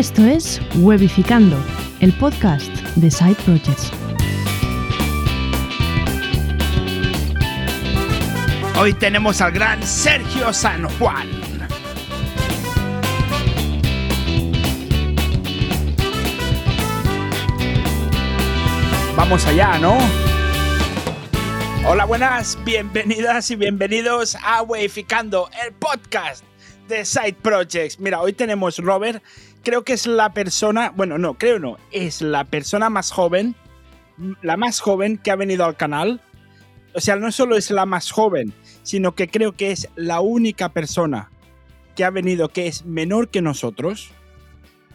Esto es Webificando, el podcast de Side Projects. Hoy tenemos al gran Sergio San Juan. Vamos allá, ¿no? Hola, buenas, bienvenidas y bienvenidos a Weificando, el podcast de Side Projects. Mira, hoy tenemos Robert, creo que es la persona, bueno, no, creo no, es la persona más joven, la más joven que ha venido al canal. O sea, no solo es la más joven, sino que creo que es la única persona que ha venido que es menor que nosotros.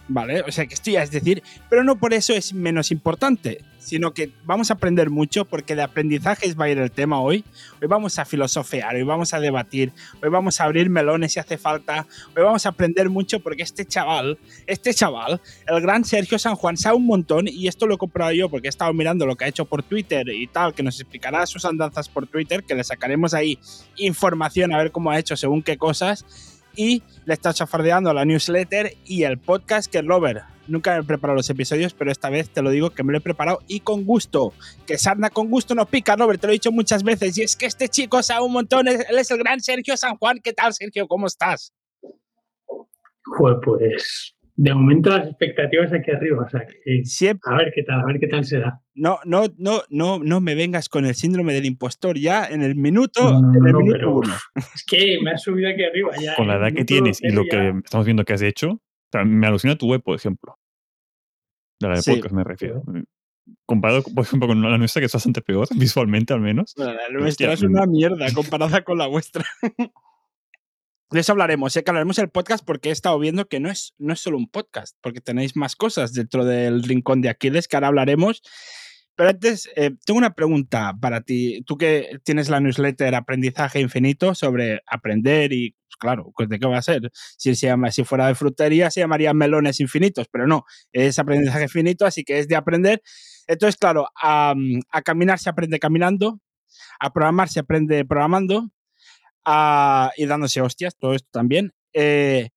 ¿Vale? O sea, que estoy es decir, pero no por eso es menos importante sino que vamos a aprender mucho porque de aprendizajes va a ir el tema hoy. Hoy vamos a filosofear, hoy vamos a debatir, hoy vamos a abrir melones si hace falta, hoy vamos a aprender mucho porque este chaval, este chaval, el gran Sergio San Juan, sabe un montón y esto lo he comprado yo porque he estado mirando lo que ha hecho por Twitter y tal, que nos explicará sus andanzas por Twitter, que le sacaremos ahí información a ver cómo ha hecho según qué cosas y le está chafardeando la newsletter y el podcast que Lover. Nunca me he preparado los episodios, pero esta vez te lo digo que me lo he preparado y con gusto. Que sarna con gusto no pica, Robert, te lo he dicho muchas veces. Y es que este chico sabe un montón, él es el gran Sergio San Juan. ¿Qué tal, Sergio? ¿Cómo estás? pues de momento las expectativas aquí arriba, o sea que Siempre. a ver qué tal, a ver qué tal será. No, no, no, no, no me vengas con el síndrome del impostor ya en el minuto, en el minuto uno. Es que me has subido aquí arriba ya. Con la edad que tienes y lo que estamos viendo que has hecho, me alucina tu web, por ejemplo. De la de podcast me refiero. Comparado, por ejemplo, con la nuestra, que es bastante peor, visualmente al menos. la nuestra es una mierda comparada con la vuestra. De eso hablaremos, sé que hablaremos el podcast porque he estado viendo que no es, no es solo un podcast, porque tenéis más cosas dentro del rincón de Aquiles que ahora hablaremos. Pero antes, eh, tengo una pregunta para ti. Tú que tienes la newsletter Aprendizaje Infinito sobre aprender y, pues claro, pues, ¿de qué va a ser? Si, se llama, si fuera de frutería se llamaría Melones Infinitos, pero no, es Aprendizaje Infinito, así que es de aprender. Entonces, claro, a, a caminar se aprende caminando, a programar se aprende programando, y dándose hostias, todo esto también. Eh,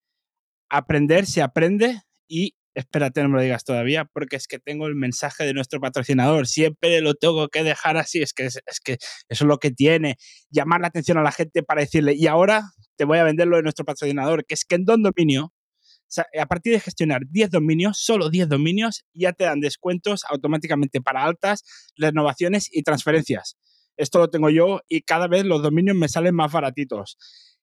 aprender se aprende y espérate, no me lo digas todavía, porque es que tengo el mensaje de nuestro patrocinador. Siempre lo tengo que dejar así. Es que, es, que eso es lo que tiene. Llamar la atención a la gente para decirle, y ahora te voy a vender lo de nuestro patrocinador, que es que en Don Dominio, a partir de gestionar 10 dominios, solo 10 dominios, ya te dan descuentos automáticamente para altas, renovaciones y transferencias. Esto lo tengo yo y cada vez los dominios me salen más baratitos.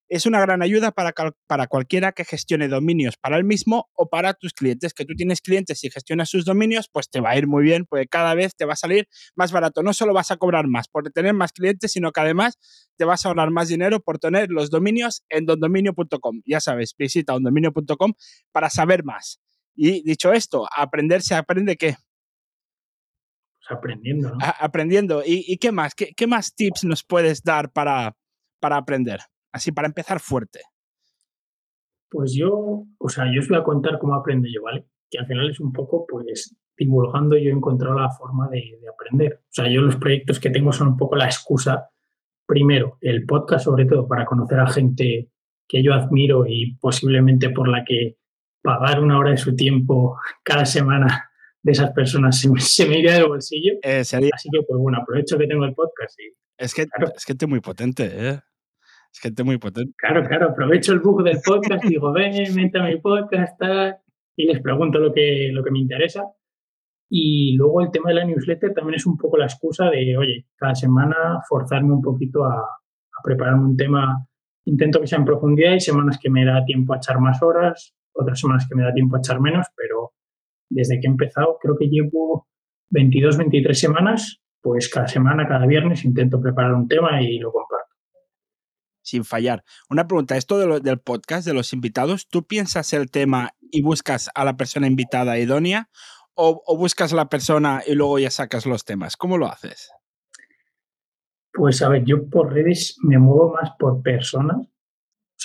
Es una gran ayuda para, para cualquiera que gestione dominios para él mismo o para tus clientes. Que tú tienes clientes y gestionas sus dominios, pues te va a ir muy bien, porque cada vez te va a salir más barato. No solo vas a cobrar más por tener más clientes, sino que además te vas a ahorrar más dinero por tener los dominios en dondominio.com. Ya sabes, visita dondominio.com para saber más. Y dicho esto, aprender se aprende qué? aprendiendo, ¿no? aprendiendo. ¿Y, qué más? ¿Qué, más tips nos puedes dar para, para aprender? Así, para empezar fuerte. Pues yo, o sea, yo os voy a contar cómo aprendo yo, ¿vale? Que al final es un poco, pues, divulgando yo he encontrado la forma de, de aprender. O sea, yo los proyectos que tengo son un poco la excusa. Primero, el podcast, sobre todo, para conocer a gente que yo admiro y posiblemente por la que pagar una hora de su tiempo cada semana de esas personas se me, se me iría del bolsillo. Eh, Así que, pues bueno, aprovecho que tengo el podcast. Y, es, que, es gente muy potente, ¿eh? Es gente muy potente. Claro, claro, aprovecho el bug del podcast y digo, ven, mete mi podcast, y les pregunto lo que, lo que me interesa. Y luego el tema de la newsletter también es un poco la excusa de, oye, cada semana forzarme un poquito a, a prepararme un tema. Intento que sea en profundidad y semanas que me da tiempo a echar más horas, otras semanas que me da tiempo a echar menos, pero desde que he empezado, creo que llevo 22, 23 semanas, pues cada semana, cada viernes intento preparar un tema y lo comparto. Sin fallar. Una pregunta, esto del podcast de los invitados, ¿tú piensas el tema y buscas a la persona invitada idónea o, o buscas a la persona y luego ya sacas los temas? ¿Cómo lo haces? Pues a ver, yo por redes me muevo más por personas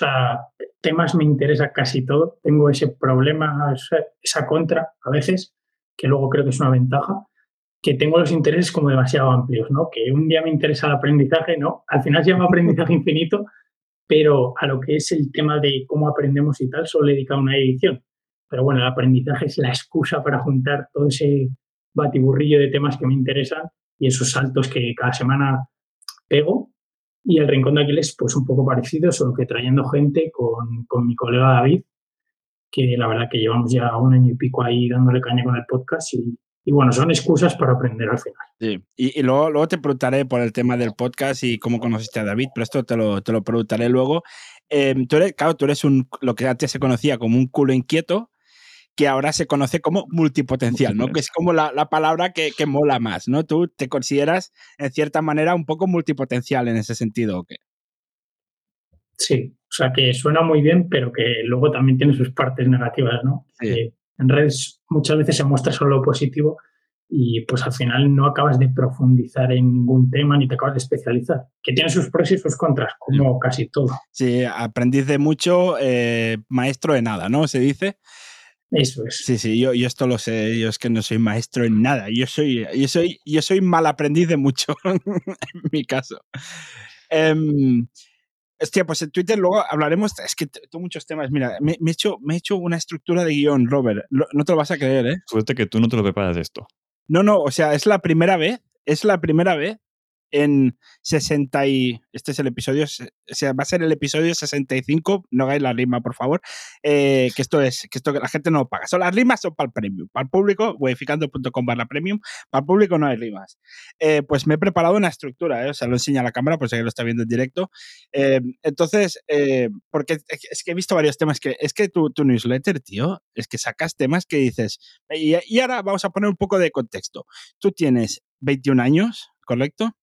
sea, temas me interesa casi todo. Tengo ese problema, esa, contra a veces, que luego creo que es una ventaja, que tengo los intereses como demasiado amplios, ¿no? Que un día me interesa el aprendizaje, ¿no? Al final se llama aprendizaje infinito, pero a lo que es el tema de cómo aprendemos y tal, solo he dedicado una edición. pero bueno, el aprendizaje es la excusa para juntar todo ese batiburrillo de temas que me interesan y esos saltos que cada semana pego. Y el Rincón de Aquiles, pues un poco parecido, solo que trayendo gente con, con mi colega David, que la verdad que llevamos ya un año y pico ahí dándole caña con el podcast y, y bueno, son excusas para aprender al final. Y, luego, luego, te preguntaré por el tema del podcast y cómo conociste a David, pero esto te lo, te lo preguntaré luego. Em, tú eres, claro, tú eres un, lo que antes se conocía como un culo inquieto, que ahora se conoce como multipotencial, ¿no? Que es como la, la palabra que, que, mola más, ¿no? Tú te consideras, en cierta manera, un poco multipotencial en ese sentido, ¿o qué? Sí, o sea, que suena muy bien, pero que luego también tiene sus partes negativas, ¿no? Sí en redes muchas veces se muestra solo lo positivo y pues al final no acabas de profundizar en ningún tema ni te acabas de especializar, que tiene sus pros y sus contras, como casi todo. Sí, aprendiz de mucho, eh, maestro de nada, ¿no? Se dice. Eso es. Sí, sí, yo, yo esto lo sé, yo es que no soy maestro en nada, yo soy, yo soy, yo soy mal aprendiz de mucho, en mi caso. Um, Hostia, pues en Twitter luego hablaremos. Es que tengo muchos temas. Mira, me, he hecho, me he hecho una estructura de guion, Robert. no te lo vas a creer, ¿eh? Suerte que tú no te lo preparas de esto. No, no, o sea, es la primera vez. Es la primera vez en 60 y... Este es el episodio... O sea, va a ser el episodio 65. No hagáis la rima, por favor. Eh, que esto es... Que esto la gente no paga. Son las rimas son para el premium. Para el público, webificando.com barra premium. Para el público no hay rimas. Eh, pues me he preparado una estructura, ¿eh? O sea, lo enseña la cámara, pues si lo está viendo en directo. Eh, entonces, porque es que he visto varios temas que... Es que tu, newsletter, tío, es que sacas temas que dices... Y, y ahora vamos a poner un poco de contexto. Tú tienes 21 años, ¿correcto?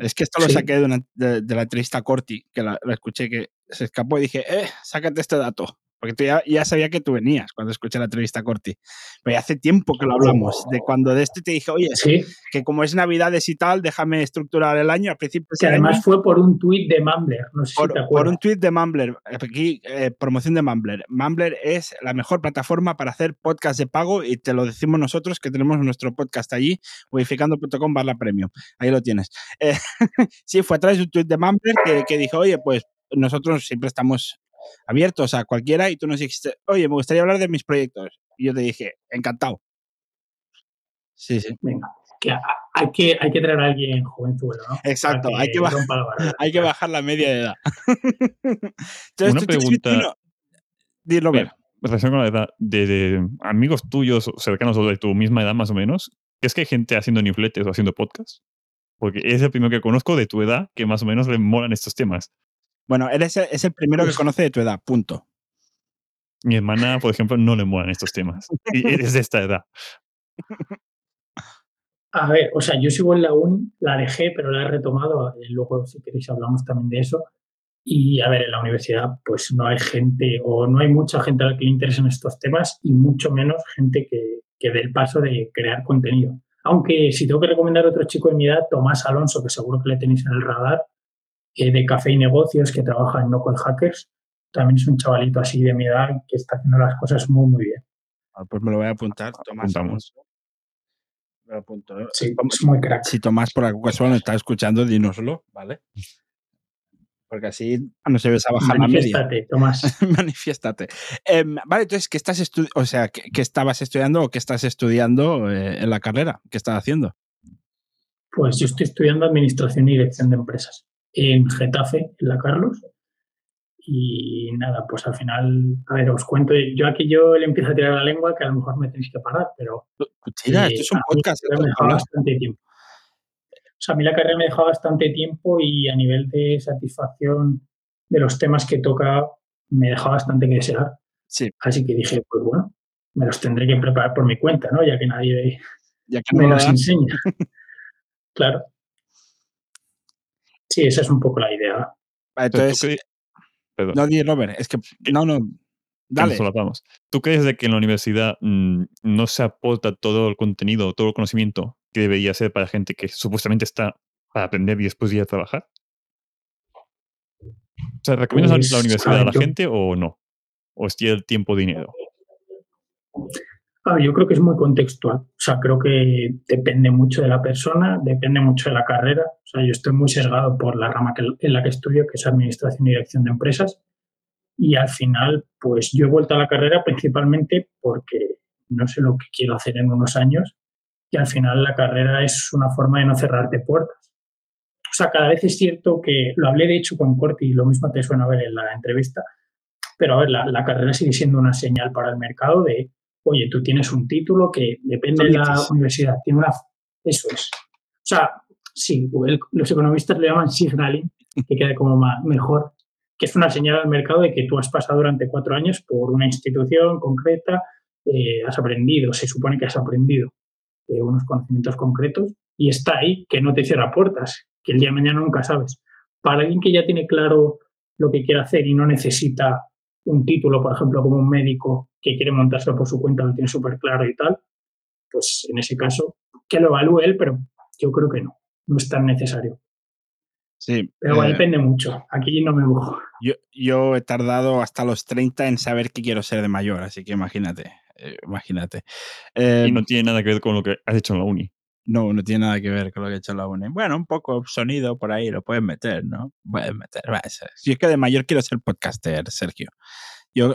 Es que esto lo saqué de, de, la entrevista a Corti, que la, la, escuché que se escapó y dije, eh, sácate este dato. Porque tú ya, ya, sabía que tú venías cuando escuché la entrevista a Corti. Pero ya hace tiempo que lo hablamos. De cuando de este te dije, oye, ¿Sí? que como es Navidades y tal, déjame estructurar el año. Al principio que además fue por un tuit de Mumbler. No sé por, si te acuerdas. por un tuit de Mumbler. Aquí, eh, promoción de Mumbler. Mumbler es la mejor plataforma para hacer podcast de pago y te lo decimos nosotros que tenemos nuestro podcast allí, modificando.com barra premium. Ahí lo tienes. Eh, sí, fue a través de un tuit de Mumbler que, que dijo, oye, pues nosotros siempre estamos abiertos a cualquiera y tú nos dijiste, oye, me gustaría hablar de mis proyectos. Y yo te dije, encantado. Sí, sí. Venga, que hay que, hay que traer a alguien jovenzuelo, ¿no? Exacto, hay, que bajar, hay que bajar la media de edad. Entonces, Una pregunta. Dilo, En relación con la edad, de, de, amigos tuyos cercanos o de tu misma edad más o menos, ¿es que hay gente haciendo newsletters o haciendo podcasts? Porque es el primero que conozco de tu edad que más o menos le molan estos temas. Bueno, eres el, es el primero que conoce de tu edad, punto. Mi hermana, por ejemplo, no le molan estos temas. Y eres de esta edad. A ver, o sea, yo sigo en la uni, la dejé, pero la he retomado. Luego, si queréis, hablamos también de eso. Y a ver, en la universidad, pues no hay gente o no hay mucha gente a la que le interesen estos temas y mucho menos gente que, que dé el paso de crear contenido. Aunque si tengo que recomendar a otro chico de mi edad, Tomás Alonso, que seguro que le tenéis en el radar, de café y negocios que trabaja en No Code Hackers. También es un chavalito así de mi edad que está haciendo las cosas muy, muy bien. Ah, pues me lo voy a apuntar, Tomás. Apuntamos. Me lo apunto. ¿eh? Sí, es muy crack. Si Tomás por alguna razón está escuchando, dínoslo, ¿vale? Porque así no se ves a bajar la media. Tomás. Manifiéstate. Eh, vale, entonces, ¿qué estás estudiando? O sea, ¿qué, ¿qué, estabas estudiando o qué estás estudiando eh, en la carrera? ¿Qué estás haciendo? Pues yo estoy estudiando Administración y Dirección de Empresas en Getafe, en la Carlos. Y nada, pues al final, a ver, os cuento, yo aquí yo le empiezo a tirar la lengua que a lo mejor me tenéis que parar, pero... Tira, esto es un podcast. Me dejado bastante tiempo. O sea, a mí la carrera me dejado bastante tiempo y a nivel de satisfacción de los temas que toca me deja bastante que desear. Sí. Así que dije, pues bueno, me los tendré que preparar por mi cuenta, ¿no? Ya que nadie ya que me no los enseña. claro. Sí, esa es un poco la idea. Entonces, no, di Robert, es que no, no. Dale. Nos ¿Tú crees de que en la universidad mmm, no se aporta todo el contenido, todo el conocimiento que debería ser para gente que supuestamente está para aprender y después ir a trabajar? O sea, ¿recomiendas pues, la universidad a la gente o no? ¿O es el tiempo dinero? Yo creo que es muy contextual. O sea, creo que depende mucho de la persona, depende mucho de la carrera. O sea, yo estoy muy sesgado por la rama que, en la que estudio, que es Administración y Dirección de Empresas. Y al final, pues yo he vuelto a la carrera principalmente porque no sé lo que quiero hacer en unos años y al final la carrera es una forma de no cerrarte puertas. O sea, cada vez es cierto que lo hablé de hecho con Corti y lo mismo te suena a ver en la entrevista, pero a ver, la, la carrera sigue siendo una señal para el mercado de, oye, tú tienes un título que depende de la universidad, tiene una... Eso es. O sea, sí, los economistas le llaman signaling, que quede como más, mejor, que es una señal al mercado de que tú has pasado durante cuatro años por una institución concreta, eh, has aprendido, se supone que has aprendido eh, unos conocimientos concretos y está ahí, que no te cierra puertas, que el día de mañana nunca sabes. Para alguien que ya tiene claro lo que quiere hacer y no necesita un título, por ejemplo, como un médico que quiere montárselo por su cuenta, lo tiene súper claro y tal, pues en ese caso, que lo evalúe él, pero yo creo que no, no es tan necesario. Sí. Pero eh, depende mucho. Aquí no me mojo. Yo, yo he tardado hasta los 30 en saber qué quiero ser de mayor, así que imagínate. Eh, imagínate. y Eh, no tiene nada que ver con lo que has hecho en la uni. No, no tiene nada que ver con lo que he hecho la uni. Bueno, un poco sonido por ahí lo puedes meter, ¿no? Puedes meter. Si es que de mayor quiero ser podcaster, Sergio. Yo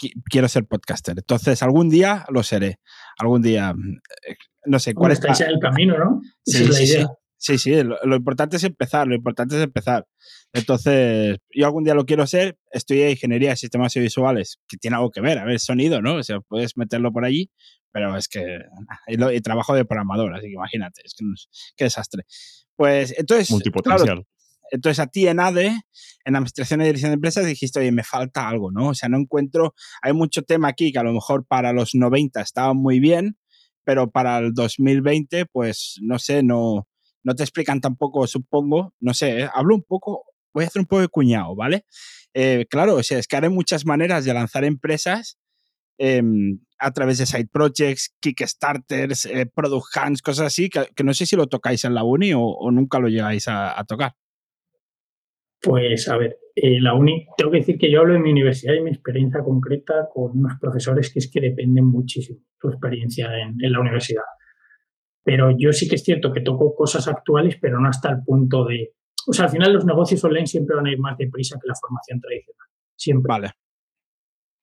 qui- quiero ser podcaster. Entonces, algún día lo seré. Algún día. mm, eh, No sé cuál Bueno, es. estáis en el camino, ¿no? Esa es la sí, sí. Sí, sí, lo importante es empezar, lo importante es empezar. Entonces, yo algún día lo quiero ser, estudié ingeniería de sistemas audiovisuales, que tiene algo que ver, a ver, sonido, ¿no? O sea, puedes meterlo por allí, pero es que y, lo- y trabajo de programador, así que imagínate, es que qué desastre. Pues entonces, claro, Multipotencial. entonces a ti en ADE, en Administración y Dirección de Empresas, dijiste, oye, me falta algo, ¿no? O sea, no encuentro, hay mucho tema aquí que a lo mejor para los 90 estaba muy bien, pero para el 2020, pues no sé, no, no te explican tampoco, supongo, no sé, ¿eh? hablo un poco, voy a hacer un poco de cuñado, ¿vale? Eh, claro, o sea, es que ahora hay muchas maneras de lanzar empresas em, a través de side projects, Kickstarters, eh, Product Hunts, cosas así, que, que no sé si lo tocáis en la uni o, o nunca lo llegáis a, a tocar. Pues a ver, eh, la uni, tengo que decir que yo hablo de mi universidad y mi experiencia concreta con unos profesores que es que dependen muchísimo su experiencia en, en la universidad. Pero yo sí que es cierto que toco cosas actuales, pero no hasta el punto de... O sea, al final los negocios online siempre van a ir más deprisa que la formación tradicional. Siempre. Vale,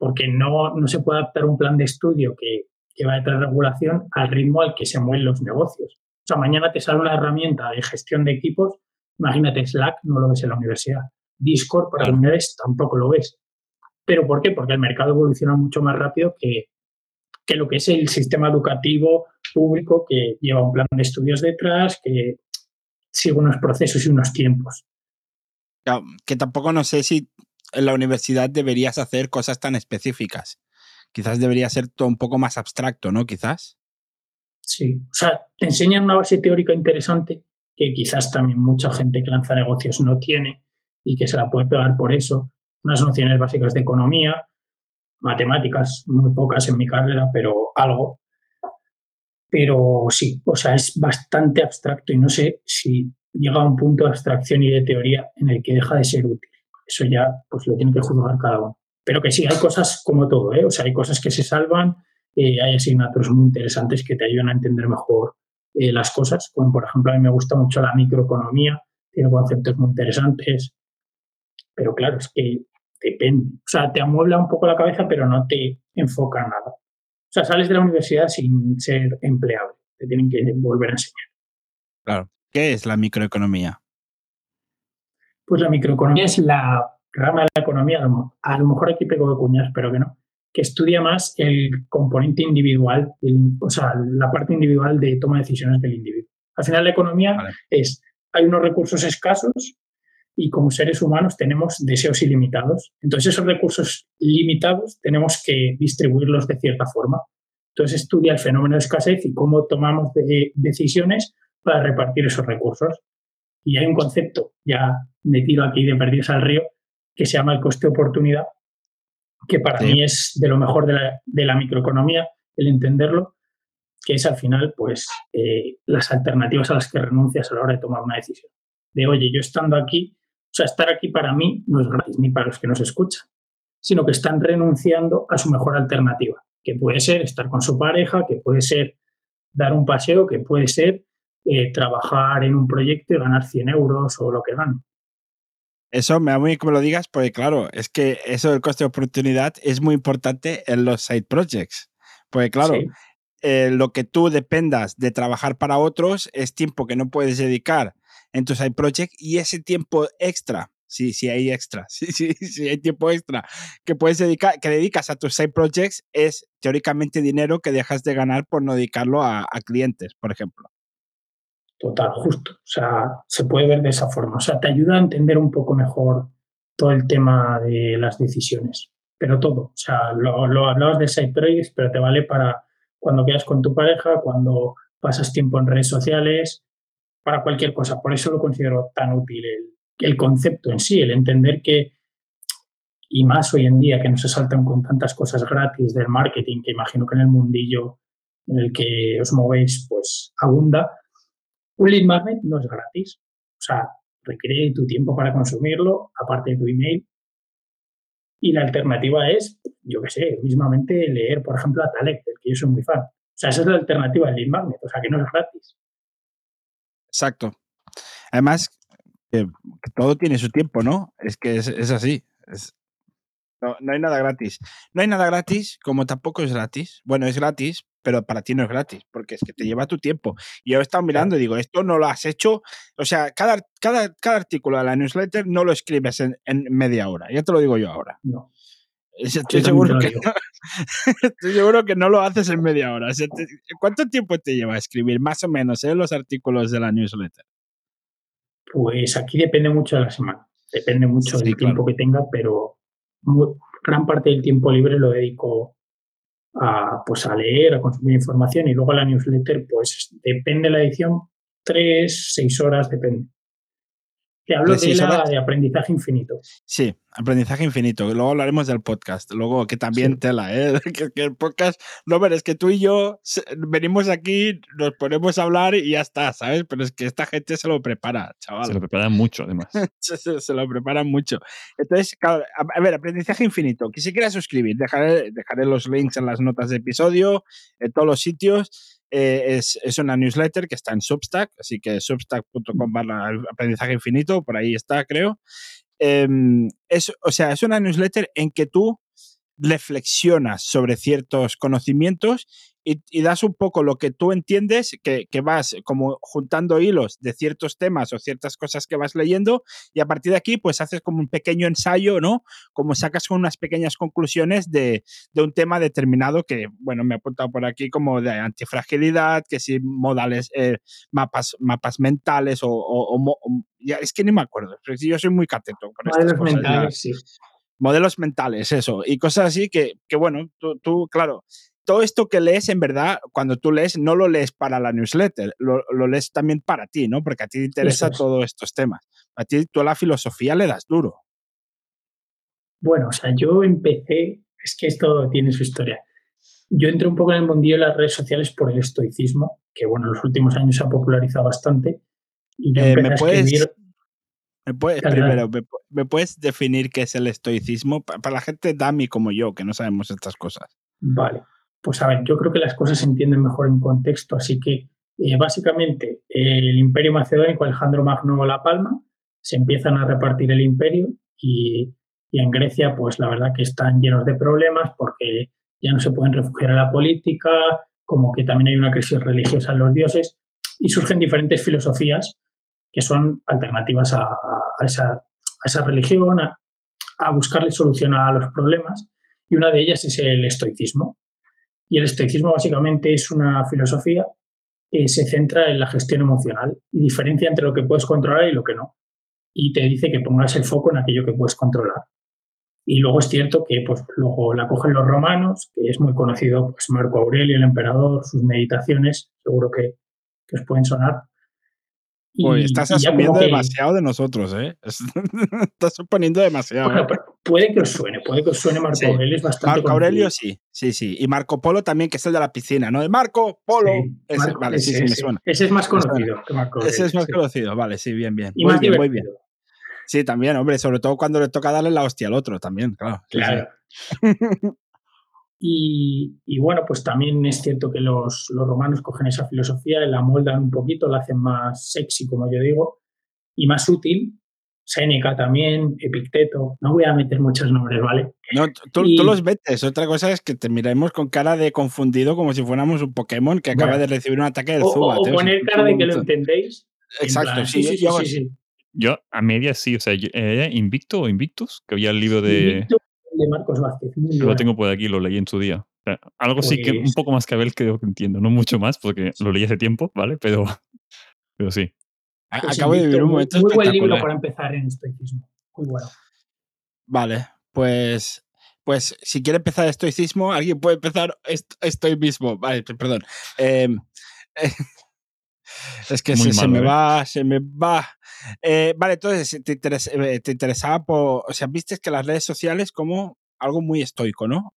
Porque no, no se puede adaptar un plan de estudio que, que va a traer regulación al ritmo al que se mueven los negocios. O sea, mañana te sale una herramienta de gestión de equipos, imagínate Slack, no lo ves en la universidad. Discord para Claro. unidades tampoco lo ves. ¿Pero por qué? Porque el mercado evoluciona mucho más rápido que, que lo que es el sistema educativo público que lleva un plan de estudios detrás, que sigue unos procesos y unos tiempos. Claro, que tampoco no sé si en la universidad deberías hacer cosas tan específicas. Quizás debería ser todo un poco más abstracto, ¿no? Quizás. Sí, o sea, te enseñan una base teórica interesante que quizás también mucha gente que lanza negocios no tiene y que se la puede pegar por eso. Unas nociones básicas de economía, matemáticas, muy pocas en mi carrera, pero algo. Pero sí, o sea, es bastante abstracto y no sé si llega a un punto de abstracción y de teoría en el que deja de ser útil. Eso ya pues lo tiene que juzgar cada uno. Pero que sí, hay cosas como todo, ¿eh? O sea, hay cosas que se salvan, eh, hay asignaturas muy interesantes que te ayudan a entender mejor eh, las cosas, como por ejemplo a mí me gusta mucho la microeconomía, tiene conceptos muy interesantes, pero claro, es que depende. O sea, te amuebla un poco la cabeza, pero no te enfoca en nada. O sea, sales de la universidad sin ser empleable, te tienen que volver a enseñar. Claro. ¿Qué es la microeconomía? Pues la microeconomía es la rama de la economía, a lo, mo- a lo mejor aquí pego de cuñas, pero que no, que estudia más el componente individual, o sea, la parte individual de toma de decisiones del individuo. Al final la economía Vale. es, hay unos recursos escasos y como seres humanos tenemos deseos ilimitados. Entonces esos recursos limitados tenemos que distribuirlos de cierta forma. Entonces estudia el fenómeno de escasez y cómo tomamos de- decisiones para repartir esos recursos. Y hay un concepto ya metido aquí de perdidos al río que se llama el coste de oportunidad, que para Sí. mí es de lo mejor de la, de la microeconomía, el entenderlo, que es al final pues eh, las alternativas a las que renuncias a la hora de tomar una decisión. De, oye, yo estando aquí, o sea, estar aquí para mí no es gratis, ni para los que nos escuchan, sino que están renunciando a su mejor alternativa, que puede ser estar con su pareja, que puede ser dar un paseo, que puede ser eh, trabajar en un proyecto y ganar 100 euros o lo que ganen. Eso me da muy que me lo digas, porque claro, es que eso del coste de oportunidad es muy importante en los side projects. Porque claro, Sí. eh, lo que tú dependas de trabajar para otros es tiempo que no puedes dedicar en tu side project y ese tiempo extra, sí, sí hay extra, sí, sí, sí hay tiempo extra que puedes dedicar, que dedicas a tus side projects es teóricamente dinero que dejas de ganar por no dedicarlo a, a clientes, por ejemplo. Total, justo. O sea, se puede ver de esa forma. O sea, te ayuda a entender un poco mejor todo el tema de las decisiones. Pero todo. O sea, lo, lo hablabas de side projects, pero te vale para cuando quedas con tu pareja, cuando pasas tiempo en redes sociales, para cualquier cosa. Por eso lo considero tan útil el, el concepto en sí, el entender que, y más hoy en día que no se saltan con tantas cosas gratis del marketing, que imagino que en el mundillo en el que os movéis, pues abunda, un lead magnet no es gratis. O sea, requiere tu tiempo para consumirlo, aparte de tu email. Y la alternativa es, yo qué sé, mismamente leer, por ejemplo, a Taleb, del que yo soy muy fan. O sea, esa es la alternativa del lead magnet, o sea, que no es gratis. Exacto. Además, que todo tiene su tiempo, ¿no? Es que es, es así. Es- no, no hay nada gratis. No hay nada gratis, como tampoco es gratis. Bueno, es gratis, pero para ti no es gratis, porque es que te lleva tu tiempo. Y yo he estado mirando y digo, esto no lo has hecho. O sea, cada, cada, cada artículo de la newsletter no lo escribes en, en media hora. Ya te lo digo yo ahora. No. Estoy seguro, que, lo digo. estoy seguro que no lo haces en media hora. O sea, te- ¿Cuánto tiempo te lleva escribir más o menos eh, los artículos de la newsletter? Pues aquí depende mucho de la semana. Depende mucho Sí, del tiempo que tenga, pero gran parte del tiempo libre lo dedico a, pues, a leer, a consumir información y luego la newsletter, pues depende de la edición, tres, seis horas, depende. Te hablo de la horas. de aprendizaje infinito. Sí, aprendizaje infinito. Luego hablaremos del podcast. Luego, que también Sí. tela, ¿eh? Que, que el podcast, no, pero es que tú y yo se- venimos aquí, nos ponemos a hablar y ya está, ¿sabes? Pero es que esta gente se lo prepara, chaval. Se lo preparan mucho, además. se, se- se lo preparan mucho. Entonces, claro, a, a ver, aprendizaje infinito. Que si quieras suscribir, dejaré, dejaré los links en las notas de episodio, en todos los sitios. Eh, es, es una newsletter que está en Substack, así que substack.com barra aprendizaje infinito, por ahí está, creo. Em, es, o sea, es una newsletter en que tú reflexionas sobre ciertos conocimientos y, y das un poco lo que tú entiendes, que, que vas como juntando hilos de ciertos temas o ciertas cosas que vas leyendo y a partir de aquí pues haces como un pequeño ensayo, ¿no? Como sacas unas pequeñas conclusiones de, de un tema determinado que, bueno, me he apuntado por aquí como de antifragilidad, que si modales, eh, mapas, mapas mentales o, o- o mo- o- ya, es que ni me acuerdo, pero yo soy muy cateto con Modelos cosas. ya. mentales, sí. Modelos mentales, eso, y cosas así que, que bueno, tú, tú, claro, todo esto que lees, en verdad, cuando tú lees, no lo lees para la newsletter, lo, lo lees también para ti, ¿no? Porque a ti te interesa es. todos estos temas. A ti, tú a la filosofía le das duro. Bueno, o sea, yo empecé, es que esto tiene su historia. Yo entré un poco en el mundillo de las redes sociales por el estoicismo, que bueno, en los últimos años se ha popularizado bastante. Y yo Eh, empecé ¿me a puedes- escribir. ¿Me puedes, primero. ¿me, me puedes definir qué es el estoicismo? Pa- Para la gente dami como yo, que no sabemos estas cosas. Vale, pues a yo creo que las cosas se entienden mejor en contexto, así que eh, básicamente el imperio macedónico, Alejandro Magno La Palma, se empiezan a repartir el imperio y, en Grecia, pues la verdad que están llenos de problemas porque ya no se pueden refugiar en la política, como que también hay una crisis religiosa en los dioses y surgen diferentes filosofías que son alternativas a, a esa, a religión, a, a buscarle solución a los problemas y una de ellas es el estoicismo. Y el estoicismo básicamente es una filosofía que se centra en la gestión emocional y diferencia entre lo que puedes controlar y lo que no. Y te dice que pongas el foco en aquello que puedes controlar. Y luego es cierto que pues, luego la cogen los romanos, que es muy conocido, pues Marco Aurelio, el emperador, sus meditaciones, seguro que, que os pueden sonar. Uy, estás asumiendo que- demasiado de nosotros, ¿eh? estás suponiendo demasiado. Bueno, ¿eh? pero puede que os suene, puede que os suene Marco Sí. Aurelio, es bastante Marco Aurelio conocido. sí, sí, sí. Y Marco Polo también, que es el de la piscina, ¿no? Marco Polo. Sí, Ese, Marco- vale, sí, ese, sí, me suena. Ese es más conocido que Marco Aurelio. Ese es más sí. conocido, vale, sí, bien, bien. Y muy más bien, muy bien. Sí, también, hombre, sobre todo cuando le toca darle la hostia al otro, también, claro. Claro. Y, y bueno, pues también es cierto que los, los romanos cogen esa filosofía, la moldan un poquito, la hacen más sexy, como yo digo, y más útil. Séneca también, Epicteto. No voy a meter muchos nombres, ¿vale? No, tú, Y- tú los metes. Otra cosa es que te miremos con cara de confundido como si fuéramos un Pokémon que acaba Bueno. de recibir un ataque del O, o- Zubat. o ¿eh? poner cara de que lo entendéis. en Exacto, plan, sí, sí, sí, yo- sí, sí. Yo a medias sí, o sea, yo- era Invicto o Invictus, que había el libro de... Invicto de Marcos Vázquez. Muy Lo tengo por aquí, lo leí en su día. O sea, algo sí que un Pues- poco más que Abel creo que entiendo, no mucho más porque lo leí hace tiempo, ¿vale? Pero, pero sí. A- Pues Acabo de vivir un muy- momento Muy buen libro para empezar en estoicismo. Muy bueno. Vale, pues, pues si quiere empezar estoicismo, alguien puede empezar est- estoy mismo. Vale, perdón. Em, es que se, me ¿eh? va, se me va. Eh, vale, entonces te, interes- eh, te interesaba por, o sea, viste que las redes sociales como algo muy estoico, ¿no?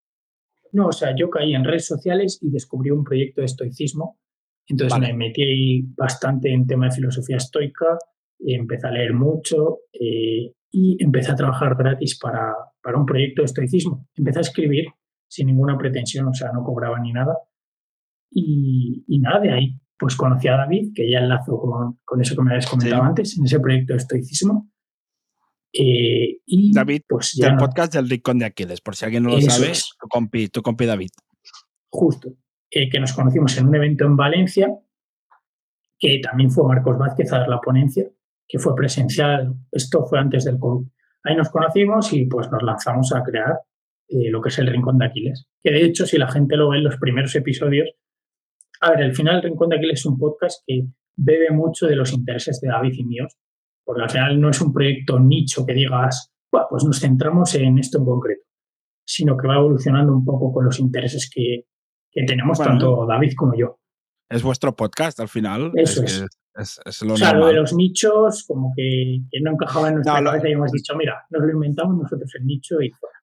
No, o sea, yo caí en redes sociales y descubrí un proyecto de estoicismo. Entonces Vale. me metí ahí bastante en tema de filosofía estoica, y empecé a leer mucho eh, y empecé a trabajar gratis para, para un proyecto de estoicismo. Empecé a escribir sin ninguna pretensión, o sea, no cobraba ni nada. Y, y nada, de ahí pues conocí a David, que ya enlazo con, con eso que me habías comentado Sí. antes, en ese proyecto de estoicismo. Eh, y David, pues ya Del no- podcast del Rincón de Aquiles, por si alguien no lo Eso sabe, es. tu compi, tu compi David. justo, eh, que nos conocimos en un evento en Valencia, que también fue Marcos Vázquez a dar la ponencia, que fue presencial, esto fue antes del COVID. Ahí nos conocimos y pues nos lanzamos a crear eh, lo que es el Rincón de Aquiles. Que de hecho, si la gente lo ve en los primeros episodios, a ver, al final el Rincón de Aquiles es un podcast que bebe mucho de los intereses de David y míos, porque al final no es un proyecto nicho que digas, "Buah, pues nos centramos en esto en concreto, sino que va evolucionando un poco con los intereses que, que tenemos Bueno. tanto David como yo. Es vuestro podcast al final. Eso es, es. que es, es lo O sea, lo de los nichos, como que, que no encajaba en nuestra No, lo- cabeza y hemos dicho, mira, nos lo inventamos nosotros el nicho y fuera.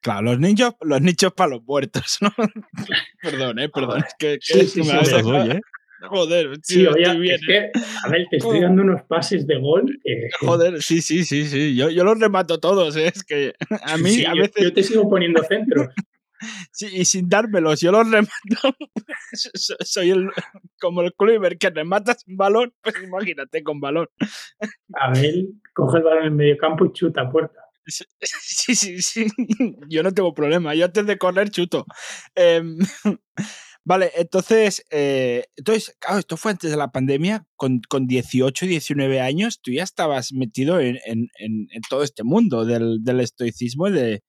Claro, los nichos, los nichos para los muertos, ¿no? perdón, eh, perdón. Es que, que- Sí, sí, que me sí, ¿eh? Joder, Sí, oye, estoy bien, es eh. que, a ver, te estoy dando unos pases de gol. que- Joder, sí, sí, sí, sí. Yo, yo los remato todos, ¿eh? Es que a mí sí, a yo- veces, Yo te sigo poniendo centros. sí, y sin dármelos, yo los remato. So- Soy el, como el Kluivert que remata sin balón, pues imagínate con balón. Abel coge el balón en el medio campo y chuta a puerta. Sí, sí, sí. Yo no tengo problema. Yo antes de correr chuto. Em, vale, entonces, eh, entonces, claro, esto fue antes de la pandemia. Con, con 18, 19 años, tú ya estabas metido en, en- en- en todo este mundo del, del estoicismo y de.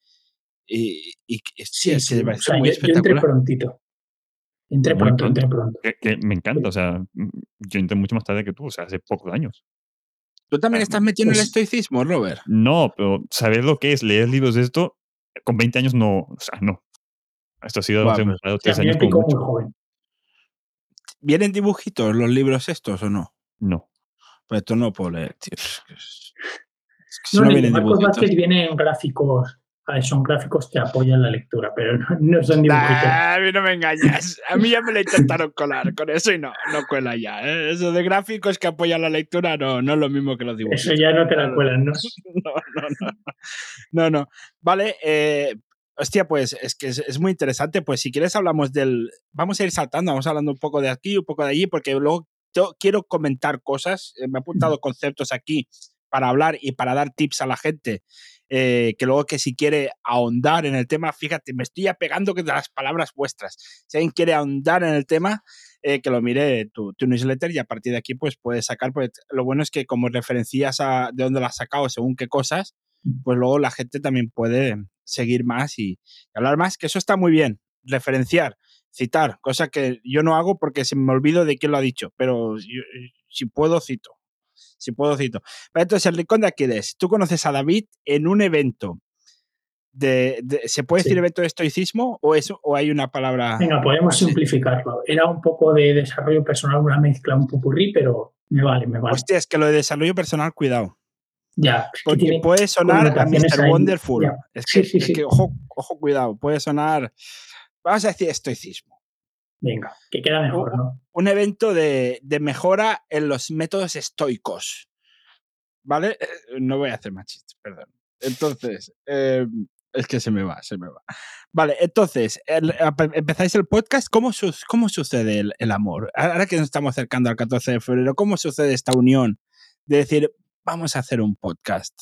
Y, sí, es que me O sea, muy yo, yo entré prontito. Entré pronto, pronto. entré pronto. Que, que me encanta, o sea, mm, yo entré mucho más tarde que tú, o sea, hace pocos años. ¿Tú también estás metido en el Pues- estoicismo, Robert? No, pero saber lo que es leer libros de esto, con 20 años no, o sea, no. Esto ha sido hace pues, unos O sea, años como mucho. joven. ¿Vienen dibujitos los libros estos o no? No. Pues esto no puedo leer, tío. Es que, es que si No, no vienen Marcos dibujitos. Vázquez vienen gráficos, son gráficos que apoyan la lectura, pero no, no son dibujitos. Nah, a mí no me engañas. A mí ya me lo intentaron colar con eso y no, no cuela ya. ¿eh? Eso de gráficos que apoyan la lectura no, no es lo mismo que los dibujos. Eso ya no te la cuelan, ¿no? No, no, no. No, no. Vale, eh, hostia, pues es que es, es muy interesante. Pues si quieres hablamos del... Vamos a ir saltando, vamos hablando un poco de aquí, un poco de allí, porque luego quiero comentar cosas. eh, Me he apuntado conceptos aquí para hablar y para dar tips a la gente. Eh, que luego que si quiere ahondar en el tema, fíjate, me estoy apegando que de las palabras vuestras. Si alguien quiere ahondar en el tema, eh, que lo mire tu, tu newsletter y a partir de aquí pues puedes sacar, pues lo bueno es que como referencias a de dónde la has sacado según qué cosas, pues luego la gente también puede seguir más y, y hablar más, que eso está muy bien, referenciar, citar, cosa que yo no hago porque se me olvido de quién lo ha dicho, pero yo- si puedo cito, si puedo cito. Pero entonces el rincón de Aquiles, tú conoces a David en un evento. De, de- ¿Se puede Sí. decir evento de estoicismo o, es, o hay una palabra? Venga, podemos simplificarlo. Era un poco de desarrollo personal, una mezcla, un popurrí, pero me vale, me vale. Hostia, es que lo de desarrollo personal, cuidado. ya, es Porque puede sonar a Mr. ahí, Wonderful. ya. Es que, sí, es que ojo, ojo, cuidado. Puede sonar. Vamos a decir estoicismo. Venga, que queda mejor, ¿no? Un evento de, de mejora en los métodos estoicos. ¿Vale? Eh, No voy a hacer más chistes, perdón. Entonces, eh, es que se me va, se me va. Vale, entonces, el- empezáis el podcast. ¿Cómo, su- cómo sucede el, el amor? Ahora que nos estamos acercando al 14 de febrero, ¿cómo sucede esta unión? De decir, vamos a hacer un podcast?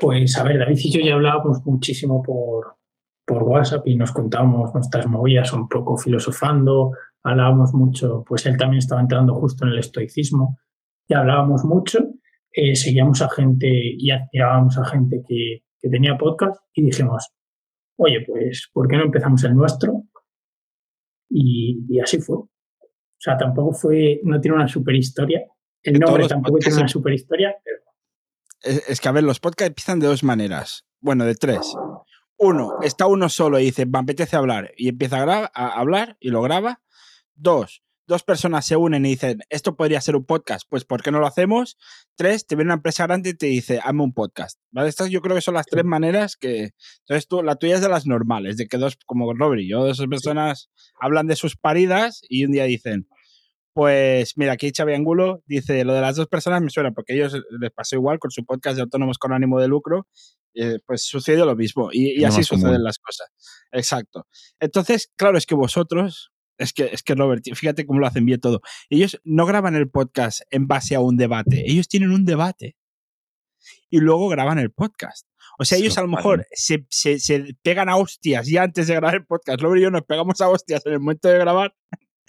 Pues a ver, David y yo ya hablábamos muchísimo por, por WhatsApp y nos contábamos nuestras movidas un poco filosofando, hablábamos mucho, pues él también estaba entrando justo en el estoicismo y hablábamos mucho, eh, seguíamos a gente y admirábamos a gente que, que tenía podcast y dijimos, oye, pues, ¿por qué no empezamos el nuestro? Y, y así fue. O sea, tampoco fue, no tiene una super historia. El Que nombre tampoco tiene una super historia, pero Es, es que, a ver, los podcasts empiezan de dos maneras. Bueno, de tres. Uno, está uno solo y dice, me apetece hablar. Y empieza a, a hablar y lo graba. Dos, dos personas se unen y dicen, esto podría ser un podcast, pues ¿por qué no lo hacemos? Tres, te viene una empresa grande y te dice, hazme un podcast. ¿Vale? Estas yo creo que son las tres maneras que... Entonces tú, la tuya es de las normales, de que dos, como Robert y yo, dos personas hablan de sus paridas y un día dicen, pues mira, aquí Xavi Angulo dice, lo de las dos personas me suena porque a ellos les pasó igual con su podcast de autónomos con ánimo de lucro, eh, pues sucedió lo mismo y, así más común. suceden las cosas. Exacto. Entonces, claro, es que vosotros, es que, es que Robert, fíjate cómo lo hacen bien todo. Ellos no graban el podcast en base a un debate, ellos tienen un debate y luego graban el podcast. O sea, Se ellos lo a lo mejor se, se- se pegan a hostias ya antes de grabar el podcast. Robert y yo nos pegamos a hostias en el momento de grabar.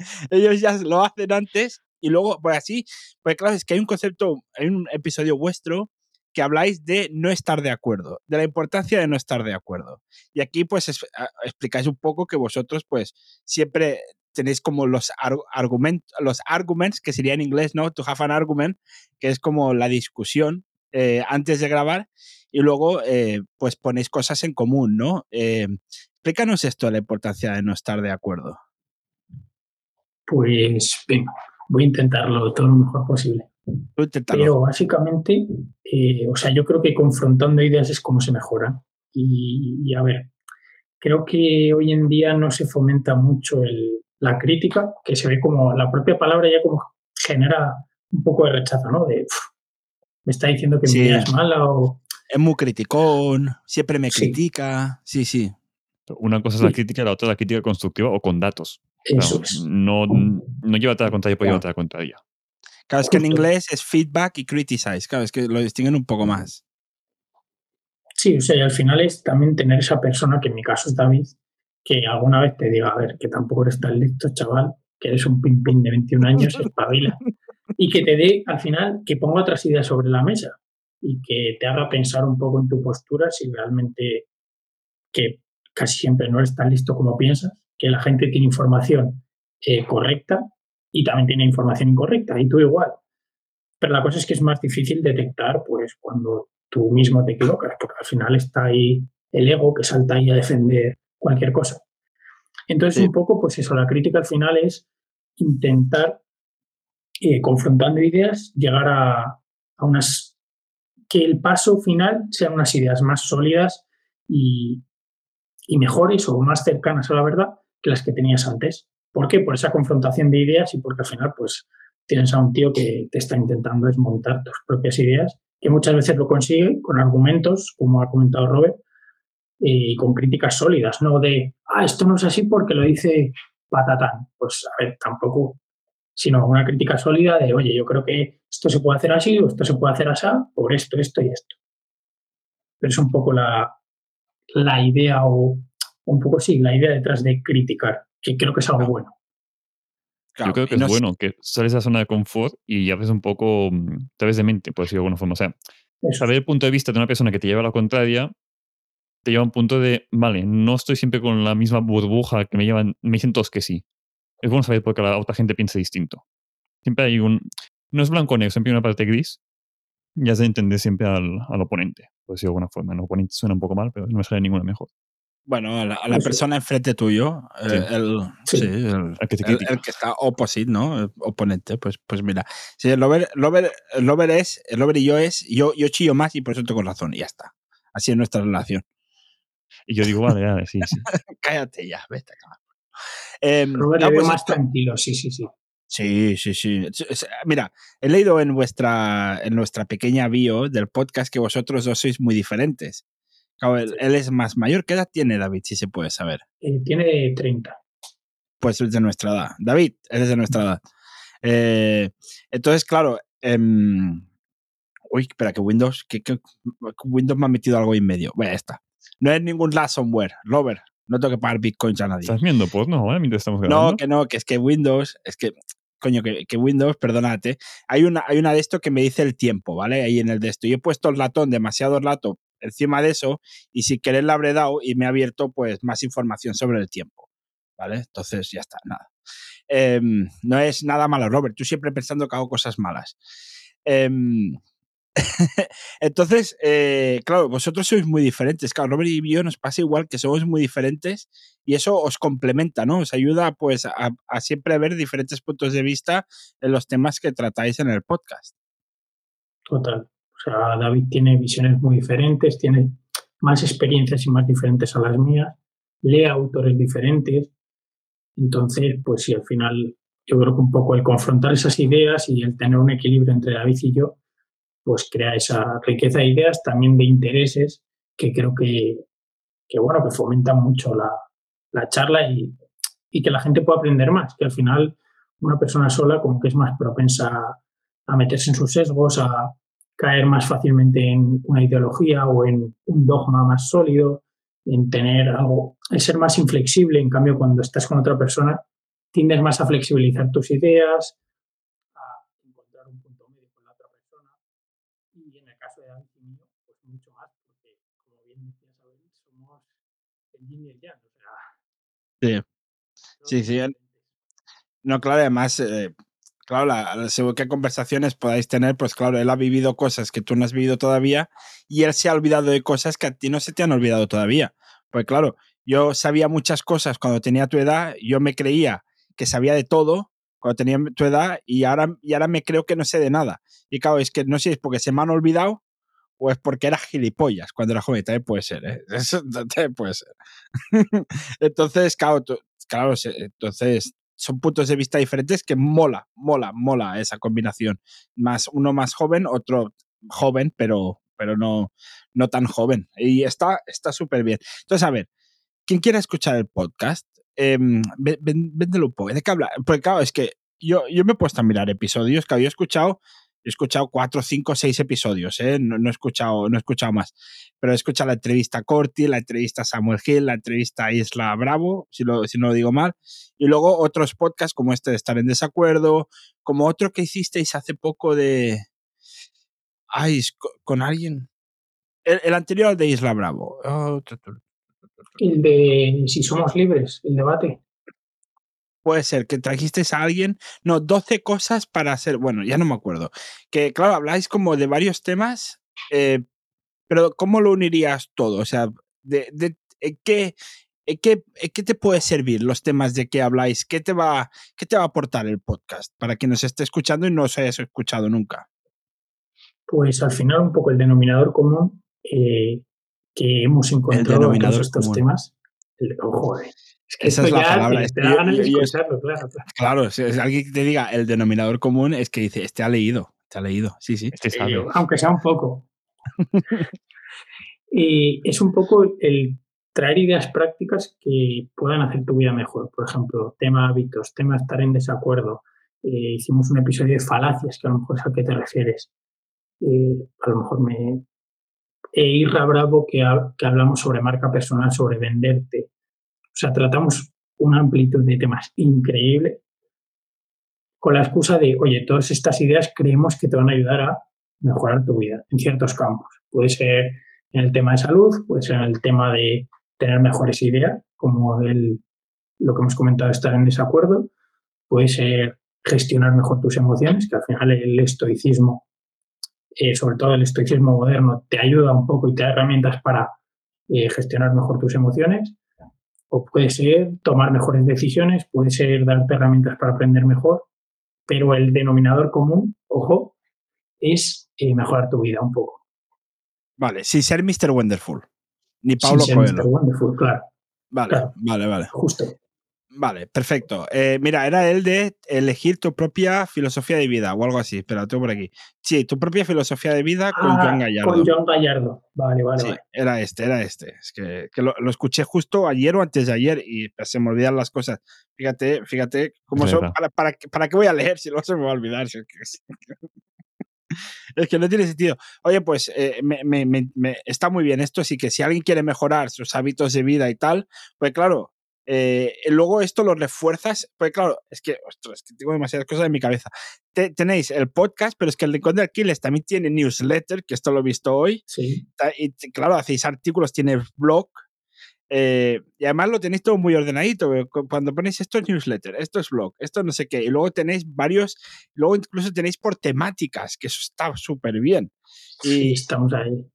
ellos ya lo hacen antes y luego, pues así, pues claro, es que hay un concepto, hay un episodio vuestro que habláis de no estar de acuerdo, de la importancia de no estar de acuerdo. Y aquí pues es- a- explicáis un poco que vosotros pues siempre tenéis como los argumentos, los arguments, que sería en inglés, ¿no? To have an argument, que es como la discusión eh, antes de grabar y luego eh, pues ponéis cosas en común, ¿no? Eh, explícanos esto la importancia de no estar de acuerdo. Pues venga, voy a intentarlo todo lo mejor posible. Pero básicamente, eh, o sea, yo creo que confrontando ideas es como se mejora. Y, y, a ver, creo que hoy en día no se fomenta mucho el- la crítica, que se ve como la propia palabra ya como genera un poco de rechazo, ¿no? De "Uf, me está diciendo que Sí. mi idea es mala o es muy criticón, siempre me Sí. critica. Sí, sí. Una cosa es la Sí. crítica, la otra es la crítica constructiva o con datos. Eso Claro, es. no, no lleva a la contraria, puede Claro. llevar a la contraria. Claro, es que en inglés es feedback y criticize. Claro, es que lo distinguen un poco más. Sí, o sea, y al final es también tener esa persona, que en mi caso es David, que alguna vez te diga, a ver, que tampoco eres tan listo, chaval, que eres un pin pin de 21 años, espabila. Y que te dé, al final, que ponga otras ideas sobre la mesa y que te haga pensar un poco en tu postura si realmente, que casi siempre no eres tan listo como piensas, que la gente tiene información eh, correcta y también tiene información incorrecta, y tú igual. Pero la cosa es que es más difícil detectar, pues, cuando tú mismo te equivocas, porque al final está ahí el ego que salta ahí a defender cualquier cosa. Entonces, Sí. un poco, pues eso, la crítica al final es intentar, eh, confrontando ideas, llegar a, a unas. que el paso final sean unas ideas más sólidas y, y mejores o más cercanas a la verdad que las que tenías antes. ¿Por qué? Por esa confrontación de ideas y porque al final, pues, tienes a un tío que te está intentando desmontar tus propias ideas, que muchas veces lo consigue con argumentos, como ha comentado Robert, y con críticas sólidas, no de, ah, esto no es así porque lo dice patatán. Pues, a ver, tampoco, sino una crítica sólida de, oye, yo creo que esto se puede hacer así o esto se puede hacer así por esto, esto y esto. Pero es un poco la, la idea o un poco sí, la idea detrás de criticar, que creo que es algo bueno. Claro, Yo creo que es no bueno que sales de la zona de confort y ya ves un poco, mm, te ves de mente, por decirlo de alguna forma. O sea, Eso. saber el punto de vista de una persona que te lleva a la contraria te lleva a un punto de, vale, no estoy siempre con la misma burbuja que me llevan, me dicen todos que sí. Es bueno saber porque la otra gente piensa distinto. Siempre hay un, no es blanco o negro, siempre hay una parte gris y has de entender siempre al, al oponente, por decirlo de alguna forma. El oponente suena un poco mal, pero no me sale ninguna mejor. Bueno, a la, a la Eso. persona enfrente tuyo, eh, Sí. el, Sí. sí, el, Al que te el- critica. el que está opposite, ¿no? Oponente, pues, pues mira. Sí, el Lover, Lover, el Lover es, el Lover y yo es, yo, yo chillo más y por eso tengo razón, y ya está. Así es nuestra relación. Y yo digo, vale, vale, sí, sí. Cállate ya, vete a acabar. Em, Robert no, pues más esto- tranquilo, sí, sí, sí. Sí, sí, sí. Mira, he leído en vuestra, en nuestra pequeña bio del podcast que vosotros dos sois muy diferentes. Él, él es más mayor. ¿Qué edad tiene David, si se puede saber? Eh, tiene 30. Pues es de nuestra edad. David, eres de nuestra edad. Eh, entonces, claro, em, Uy, espera, que Windows, que, que Windows me ha metido algo en medio. Bueno, ya está. No es ningún ransomware, Robert. No tengo que pagar bitcoins a nadie. ¿Estás viendo porno ahora mientras estamos grabando? No, que no, que es que Windows, es que, coño, que, que Windows, perdónate, hay una, hay una de esto que me dice el tiempo, ¿vale? Ahí en el de esto. Yo he puesto el ratón, demasiado rato encima de eso, y si querer la habré dado y me ha abierto pues más información sobre el tiempo, ¿vale? Entonces ya está, nada. Em, no es nada malo, Robert, tú siempre pensando que hago cosas malas. Em, entonces, eh, claro, vosotros sois muy diferentes. Claro, Robert y yo nos pasa igual que somos muy diferentes y eso os complementa, ¿no? Os ayuda pues a, a siempre ver diferentes puntos de vista en los temas que tratáis en el podcast. Total. David tiene visiones muy diferentes, tiene más experiencias y más diferentes a las mías, lee autores diferentes. Entonces, pues sí, al final yo creo que un poco el confrontar esas ideas y el tener un equilibrio entre David y yo, pues crea esa riqueza de ideas, también de intereses, que creo que, que bueno, que fomentan mucho la, la charla y, y, que la gente pueda aprender más, que al final una persona sola como que es más propensa a meterse en sus sesgos, a caer más fácilmente en una ideología o en un dogma más sólido, en tener algo, el ser más inflexible, en cambio cuando estás con otra persona tiendes más a flexibilizar tus ideas, a encontrar un punto medio con la otra persona. Y en el caso de David y mío, pues mucho más, porque como bien decías, somos el yin y el yang, o sea... Sí, sí, sí. No, claro, además, eh, claro, la, según qué conversaciones podáis tener, pues claro, él ha vivido cosas que tú no has vivido todavía y él se ha olvidado de cosas que a ti no se te han olvidado todavía. Pues claro, yo sabía muchas cosas cuando tenía tu edad, yo me creía que sabía de todo cuando tenía tu edad y ahora, y ahora me creo que no sé de nada. Y claro, es que no sé si es porque se me han olvidado o es porque era gilipollas cuando era joven. También puede ser, ¿eh? Eso también puede ser. entonces, claro, claro, entonces son puntos de vista diferentes que mola, mola, mola esa combinación. Más uno más joven, otro joven, pero, pero no, no tan joven. Y está súper bien. Entonces, a ver, quien quiera escuchar el podcast, eh, véndelo un poco. ¿De qué habla? Porque claro, es que yo, yo me he puesto a mirar episodios que había escuchado. He escuchado cuatro, cinco, seis episodios, ¿eh? no, he escuchado, no he escuchado más. Pero he escuchado la entrevista a Corti, la entrevista a Samuel Hill, la entrevista a Isla Bravo, si no lo digo mal. Y luego otros podcasts como este de Estar en Desacuerdo, como otro que hicisteis hace poco de. Ay, con alguien. El, el anterior de Isla Bravo. Oh, el de si somos libres, el debate. Puede ser que trajiste a alguien, no, 12 cosas para hacer, bueno, ya no me acuerdo. Que claro, habláis como de varios temas, eh, pero ¿cómo lo unirías todo? O sea, de, de, de ¿qué, ¿qué, ¿qué, te puede servir los temas de que habláis? ¿Qué te, va, ¿Qué te va a aportar el podcast para quien nos esté escuchando y no os hayas escuchado nunca? Pues al final un poco el denominador común eh, que hemos encontrado en todos estos común. temas. Ojo, eh. Es que Esa es la palabra. Claro, claro. Claro, si es alguien que te diga el denominador común, es que dice, este ha leído, te ha leído, sí, sí. Este sabe. Eh, aunque sea un poco. y es un poco el traer ideas prácticas que puedan hacer tu vida mejor. Por ejemplo, tema hábitos, tema estar en desacuerdo. Eh, hicimos un episodio de falacias, que a lo mejor es a qué te refieres. Eh, a lo mejor me, e Irra Bravo, que, ha, que, hablamos sobre marca personal, sobre venderte. O sea, tratamos una amplitud de temas increíble con la excusa de, oye, todas estas ideas creemos que te van a ayudar a mejorar tu vida en ciertos campos. Puede ser en el tema de salud, puede ser en el tema de tener mejores ideas, como el, lo que hemos comentado, estar en desacuerdo, puede ser gestionar mejor tus emociones, que al final el estoicismo eh, sobre todo el estoicismo moderno, te ayuda un poco y te da herramientas para eh, gestionar mejor tus emociones. O puede ser tomar mejores decisiones, puede ser darte herramientas para aprender mejor, pero el denominador común, ojo, es eh, mejorar tu vida un poco. Vale, sin ser Mr. Wonderful. Ni Pablo sin ser Coelho. Mr. Wonderful, claro. Vale, claro. vale, vale. Justo. Vale, perfecto. Eh, mira, era el de elegir tu propia filosofía de vida o algo así. Espera, tengo por aquí. Sí, tu propia filosofía de vida con ah, John Gallardo. Con John Gallardo. Vale, vale. Sí, vale. era este, era este. Es que, que lo, lo, escuché justo ayer o antes de ayer y se me olvidan las cosas. Fíjate, fíjate cómo son. Para, para, ¿Para qué voy a leer si luego se me va a olvidar? es que no tiene sentido. Oye, pues eh, me, me, me, está muy bien esto, así que si alguien quiere mejorar sus hábitos de vida y tal, pues claro, eh, luego esto lo refuerzas, pues claro, es que, ostras, que tengo demasiadas cosas en mi cabeza. tenéis el podcast, pero es que el Rincón de Aquiles también tiene newsletter, que esto lo he visto hoy. Sí. Y claro, hacéis artículos, tiene blog, eh, y además lo tenéis todo muy ordenadito. Cuando ponéis esto es newsletter, esto es blog, esto no sé qué. Y luego tenéis varios, luego incluso tenéis por temáticas, que eso está súper bien. Y, sí, estamos ahí.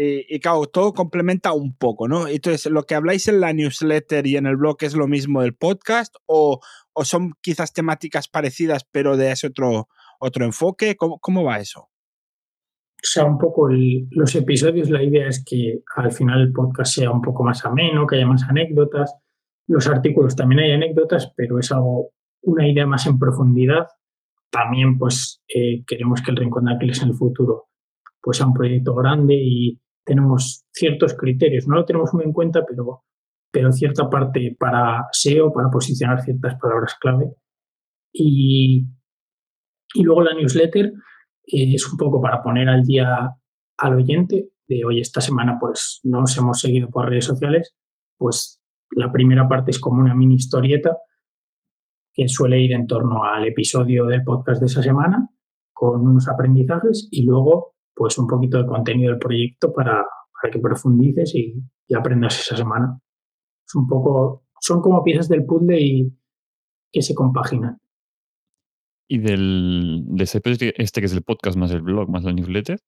Y, claro, todo complementa un poco, ¿no? Entonces, lo que habláis en la newsletter y en el blog es lo mismo del podcast o, o son quizás temáticas parecidas pero de ese otro, otro enfoque. ¿Cómo, cómo va eso? o sea, un poco los episodios, la idea es que al final el podcast sea un poco más ameno, que haya más anécdotas. Los artículos también hay anécdotas, pero es algo, una idea más en profundidad. También, pues, eh, queremos que el Rincón de Aquiles en el futuro pues sea un proyecto grande y tenemos ciertos criterios. No lo tenemos muy en cuenta, pero, pero cierta parte para SEO, para posicionar ciertas palabras clave. Y, y luego la newsletter, es un poco para poner al día al oyente de, hoy esta semana pues nos hemos seguido por redes sociales, pues la primera parte es como una mini historieta que suele ir en torno al episodio del podcast de esa semana con unos aprendizajes y luego pues un poquito de contenido del proyecto para, para que profundices y, y, aprendas esa semana. Es un poco, son como piezas del puzzle y que se compaginan. Y del, de ese este que es el podcast más el blog más la newsletter,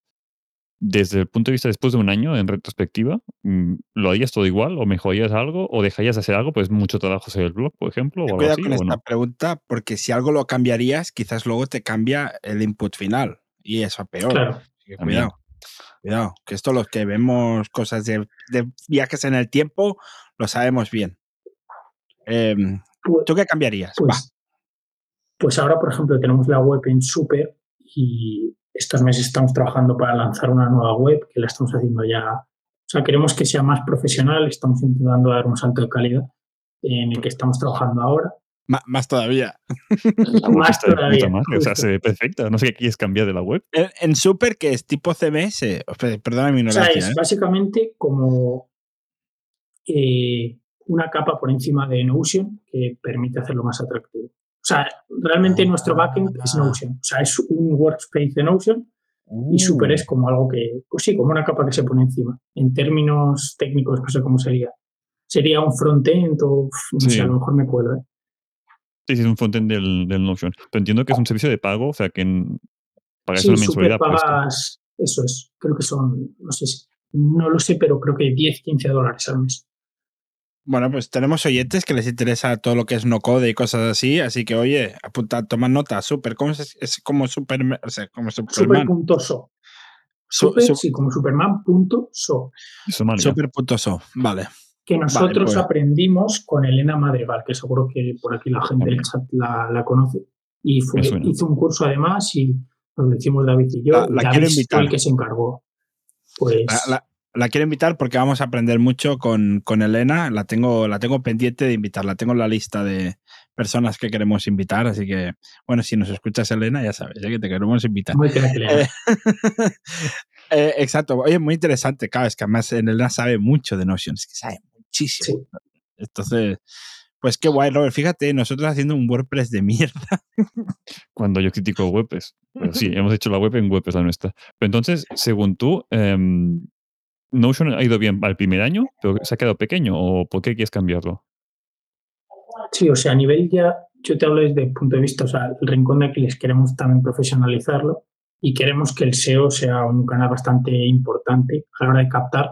desde el punto de vista después de un año en retrospectiva, mm, ¿lo harías todo igual o mejorarías algo o dejarías de hacer algo? Pues mucho trabajo hacer el blog, por ejemplo. O algo así, con ¿o esta no? pregunta porque si algo lo cambiarías, quizás luego te cambia el input final y eso a peor. Claro. Cuidado. Cuidado, que esto los que vemos cosas de, de viajes en el tiempo lo sabemos bien. Em, Pues- ¿Tú qué cambiarías? Pues, pues ahora, por ejemplo, tenemos la web en Super y estos meses estamos trabajando para lanzar una nueva web que la estamos haciendo ya. O sea, queremos que sea más profesional, estamos intentando dar un salto de calidad en el que estamos trabajando ahora. Más todavía. Más todavía. madre, O sea, se ve perfecta. No sé qué quieres cambiar de la web. En, en Super, que es tipo CMS. Pe- Perdona mi O sea, ignorancia. es ¿eh? básicamente como eh, una capa por encima de Notion que permite hacerlo más atractivo. O sea, realmente nuestro backend es Notion. O sea, es un workspace de Notion y Super es como algo que, pues sí, como una capa que se pone encima. En términos técnicos, no sé cómo sería. Sería un frontend o, no Sí. sé, a lo mejor me cuelo, ¿eh? Sí, sí, es un frontend del, del Notion. Pero entiendo que es un servicio de pago, o sea, que en- pagáis Sí, una Super mensualidad pagas, eso es, creo que son, no sé, si- no lo sé, pero creo que 10, 15 dólares al mes. Bueno, pues tenemos oyentes que les interesa todo lo que es no code y cosas así, así que oye, apunta, toma nota, super, ¿cómo es, es como super, o sea, como Superman? Super.so. Su- Super, su- sí, como Superman.so. De Somalia. Super.so, vale. Que nosotros pues. aprendimos con Elena Madrigal, que seguro que por aquí la gente del chat la, la conoce. Y fue, hizo un curso además y nos lo hicimos David y yo. La- la David quiero invitar. el que se encargó. Pues La, la- la quiero invitar porque vamos a aprender mucho con, con Elena. La tengo, la tengo pendiente de invitarla. Tengo la lista de personas que queremos invitar. Así que, bueno, si nos escuchas, Elena, ya sabes ¿eh? que te queremos invitar. muy. Eh, eh, exacto. Oye, muy interesante. Claro, es que además Elena sabe mucho de Notion. Es que sabe muchísimo. Sí. Entonces, pues qué guay, Robert. Fíjate, nosotros haciendo un WordPress de mierda. Cuando yo critico WordPress. Pero sí, hemos hecho la web en WordPress la nuestra. Pero entonces, según tú, em, Notion ha ido bien al primer año, pero se ha quedado pequeño. ¿O por qué quieres cambiarlo? Sí, o sea, a nivel ya, yo te hablo desde el punto de vista, o sea, el rincón de Aquiles queremos también profesionalizarlo y queremos que el SEO sea un canal bastante importante a la hora de captar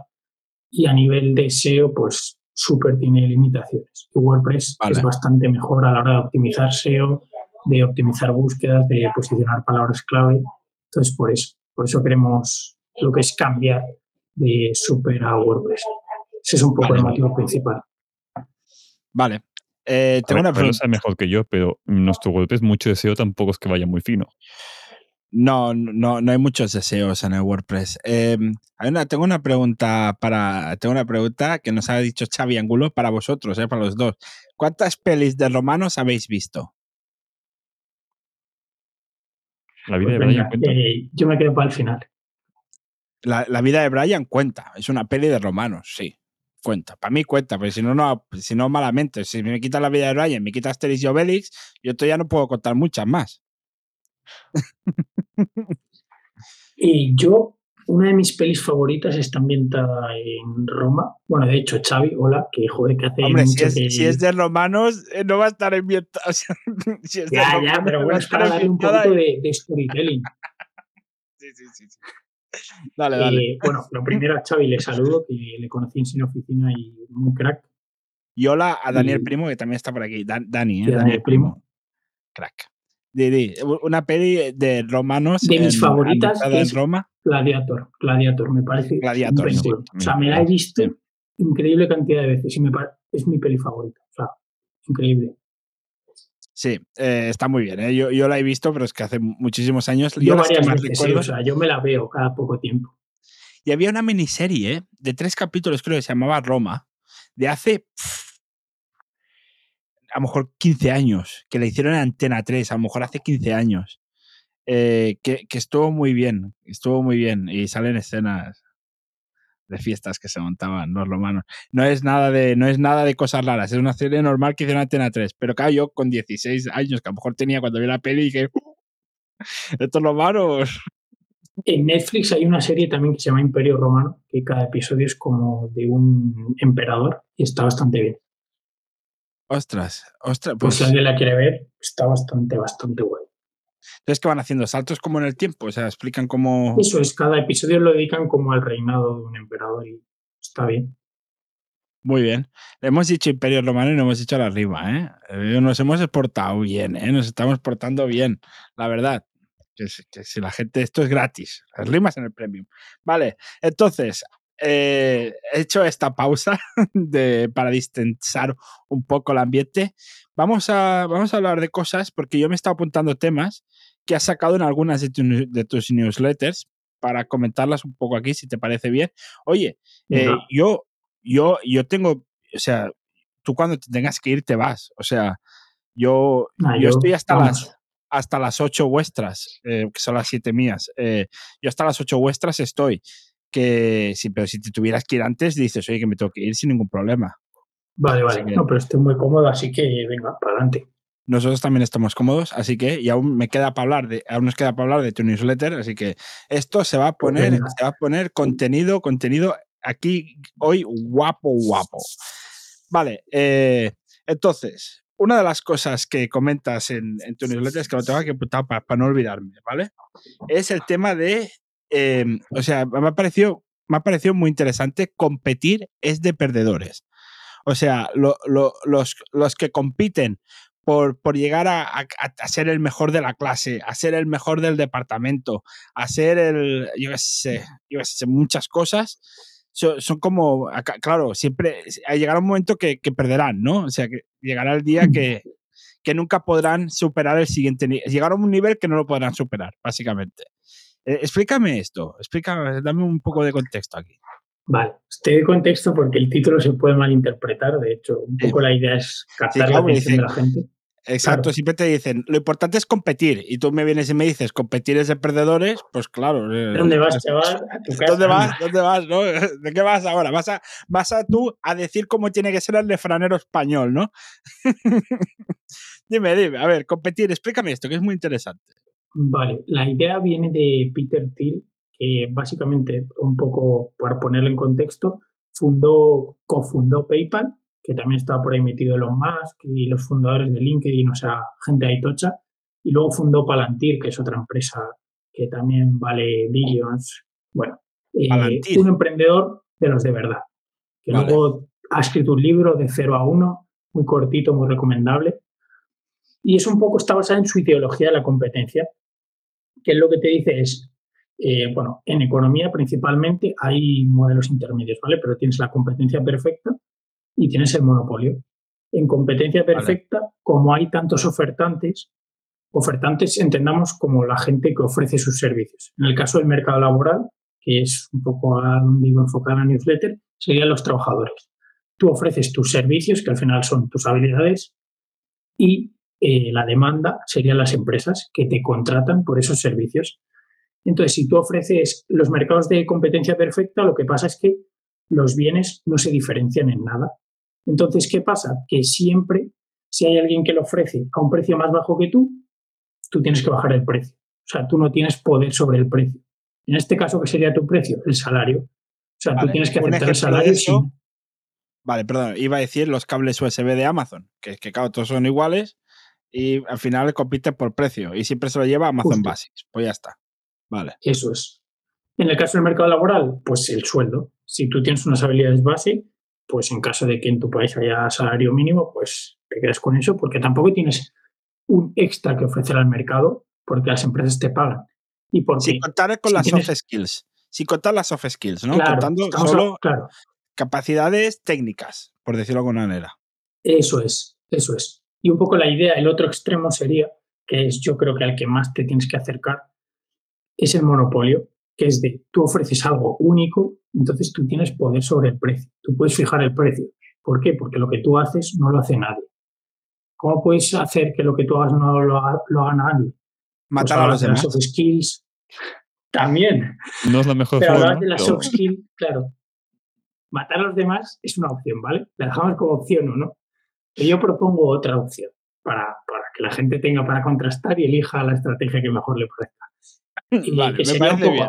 y a nivel de SEO, pues súper tiene limitaciones. Y WordPress Vale. es bastante mejor a la hora de optimizar SEO, de optimizar búsquedas, de posicionar palabras clave. Entonces, por eso, por eso queremos lo que es cambiar de Super a WordPress. Ese es un poco Vale. el motivo principal. Vale. Eh, A tengo ver, una pregunta. mejor que yo, pero nuestro WordPress, mucho deseo tampoco es que vaya muy fino. No, no, no hay muchos deseos en el WordPress. Eh, hay una- tengo una pregunta para. Tengo una pregunta que nos ha dicho Xavi Angulo para vosotros, eh, para los dos. ¿Cuántas pelis de romanos habéis visto? La vida Pues de Brian venga, eh, yo me quedo para el final. La, la vida de Brian cuenta. Es una peli de romanos, sí. Cuenta. Para mí cuenta, porque si no, no, si no malamente. Si me quitas la vida de Brian, me quitas Asterix y Obelix, yo todavía no puedo contar muchas más. Y yo, una de mis pelis favoritas está ambientada en Roma. Bueno, de hecho, Xavi, hola, que joder, que hace Hombre, si mucho es, que... si es de romanos, eh, no va a estar ambientada. o sea, si es de Ya, ya, romanos, pero no bueno, a es para darle un poquito de, de storytelling. Sí, sí, sí, sí. Dale, dale. Eh, bueno, lo primero a Xavi le saludo, que le conocí en Sin Oficina y muy crack. Y hola a Daniel y- Primo, que también está por aquí. Dan- Dani, ¿eh? Daniel Primo. Primo. Crack. Di, di, una peli de romanos. De mis en- favoritas, en es- Gladiator. Gladiator, Gladiator, me parece. Gladiator, sí, o sea, me la he visto Sí. increíble cantidad de veces y me es mi peli favorita. O sea, increíble. Sí, eh, está muy bien. ¿eh? Yo, yo la he visto, pero es que hace muchísimos años. Yo varias veces, sí, o sea, yo me la veo cada poco tiempo. Y había una miniserie ¿eh? de tres capítulos, creo que se llamaba Roma, de hace pff, a lo mejor 15 años, que la hicieron en Antena 3, a lo mejor hace 15 años, eh, que, estuvo muy bien, estuvo muy bien, y salen escenas de fiestas que se montaban los romanos. No es nada de, no es nada de cosas raras, es una serie normal que hicieron en Antena 3, pero claro, yo con 16 años, que a lo mejor tenía cuando vi la peli, dije, "Uh, estos romanos... En Netflix hay una serie también que se llama Imperio Romano, que cada episodio es como de un emperador y está bastante bien. Ostras, ostras, Pues pues... si alguien la quiere ver, está bastante, bastante guay. Entonces, que van haciendo? ¿Saltos como en el tiempo? O sea, explican cómo. Eso es, cada episodio lo dedican como al reinado de un emperador y está bien. Muy bien. Hemos dicho Imperio Romano y no hemos dicho la rima, ¿eh? Eh, Nos hemos exportado bien, ¿eh? Nos estamos portando bien, la verdad. Que si la gente, esto es gratis. Las rimas en el premium. Vale, entonces, eh, he hecho esta pausa de, para distensar un poco el ambiente. Vamos a, vamos a hablar de cosas, porque yo me he estado apuntando temas que has sacado en algunas de, tu- de tus newsletters para comentarlas un poco aquí, si te parece bien. Oye, eh, yo, yo, yo tengo, o sea, tú cuando te tengas que ir te vas. O sea, yo, Ah, yo yo- estoy hasta vamos. las hasta las 8 vuestras, eh, que son las 7 mías. Yo hasta las 8 vuestras estoy. Que sí, pero si te tuvieras que ir antes, dices, oye, que me tengo que ir sin ningún problema. Vale, vale. que- No, pero estoy muy cómodo, así que venga, para adelante. Nosotros también estamos cómodos, así que, y aún me queda para hablar de, aún nos queda para hablar de tu newsletter, así que esto se va a poner, venga. se va a poner contenido, contenido aquí hoy guapo, guapo. Vale, eh, entonces, una de las cosas que comentas en, en tu newsletter es que lo tengo que apuntar para, no olvidarme, ¿vale? Es el tema de, eh, o sea, me ha parecido, me ha parecido muy interesante, competir es de perdedores. O sea, lo- lo- los, los que compiten por, por llegar a, a- a ser el mejor de la clase, a ser el mejor del departamento, a ser el, yo qué sé, yo qué sé, muchas cosas, son, son como, claro, siempre llegará un momento que, que perderán, ¿no? O sea, que llegará el día que, que nunca podrán superar el siguiente nivel, llegará a un nivel que no lo podrán superar, básicamente. Eh, explícame esto, explícame, dame un poco de contexto aquí. Vale, te doy contexto porque el título se puede malinterpretar. De hecho, un Sí. poco la idea es captar claro, la atención de la gente. Exacto, Claro. siempre te dicen, lo importante es competir. Y tú me vienes y me dices, competir es de perdedores, pues claro. eh, ¿Dónde vas, pues, chaval? Casa. ¿Dónde vas? ¿Dónde vas? ¿no? ¿De qué vas ahora? Vas a, vas a tú a decir cómo tiene que ser el refranero español, ¿no? dime, dime, a ver, competir, explícame esto, que es muy interesante. Vale, la idea viene de Peter Thiel, que básicamente, un poco para ponerlo en contexto, fundó, cofundó PayPal, que también estaba por ahí metido Elon Musk y los fundadores de LinkedIn, o sea, gente ahí tocha, y luego fundó Palantir, que es otra empresa que también vale billions. Bueno, eh, un emprendedor de los de verdad, que Vale. luego ha escrito un libro de 0 a 1, muy cortito, muy recomendable, y es un poco, está basada en su ideología de la competencia, que es lo que te dice es, eh, bueno, en economía principalmente hay modelos intermedios, ¿vale? Pero tienes la competencia perfecta y tienes el monopolio. En competencia perfecta, como hay tantos ofertantes, ofertantes entendamos como la gente que ofrece sus servicios. En el caso del mercado laboral, que es un poco a donde iba enfocada la newsletter, serían los trabajadores. Tú ofreces tus servicios, que al final son tus habilidades, y eh, la demanda serían las empresas que te contratan por esos servicios. Entonces, si tú ofreces los mercados de competencia perfecta, lo que pasa es que los bienes no se diferencian en nada. Entonces, ¿qué pasa? Que siempre, si hay alguien que lo ofrece a un precio más bajo que tú, tú tienes que bajar el precio. O sea, tú no tienes poder sobre el precio. En este caso, ¿qué sería tu precio? El salario. O sea, tú tienes que aceptar el salario sin... Vale, perdón, iba a decir los cables USB de Amazon, que, que claro, todos son iguales y al final compiten por precio y siempre se lo lleva Amazon Basics. Pues ya está. Vale. Eso es. En el caso del mercado laboral, pues el sueldo. Si tú tienes unas habilidades base, pues en caso de que en tu país haya salario mínimo, pues te quedas con eso porque tampoco tienes un extra que ofrecer al mercado porque las empresas te pagan. Y porque, Sin contar con las soft skills. Sin contar las soft skills, ¿no? Contando solo claro. capacidades técnicas, por decirlo de alguna manera. Eso es, eso es. Y un poco la idea, el otro extremo sería, que es yo creo que al que más te tienes que acercar, es el monopolio, que es de tú ofreces algo único, entonces tú tienes poder sobre el precio. Tú puedes fijar el precio. ¿Por qué? Porque lo que tú haces no lo hace nadie. ¿Cómo puedes hacer que lo que tú hagas no lo haga, lo haga nadie? Matar a los demás. soft skills. También. No es la mejor Pero forma. hablar de las soft skills, claro. Matar a los demás es una opción, ¿vale? La dejamos como opción o no. Pero yo propongo otra opción para, para, que la gente tenga para contrastar y elija la estrategia que mejor le parezca. Vale, que me parece poco, bien.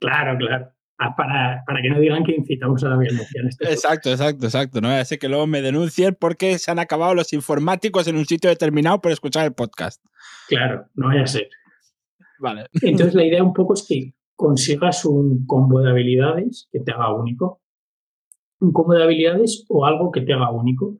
Claro, claro. Ah, para, para, que no digan que incitamos a la violencia. En este exacto, exacto, exacto. No sé que luego me denuncien porque se han acabado los informáticos en un sitio determinado por escuchar el podcast. Claro, no vaya a ser. Vale. Entonces la idea un poco es que consigas un combo de habilidades que te haga único. Un combo de habilidades o algo que te haga único.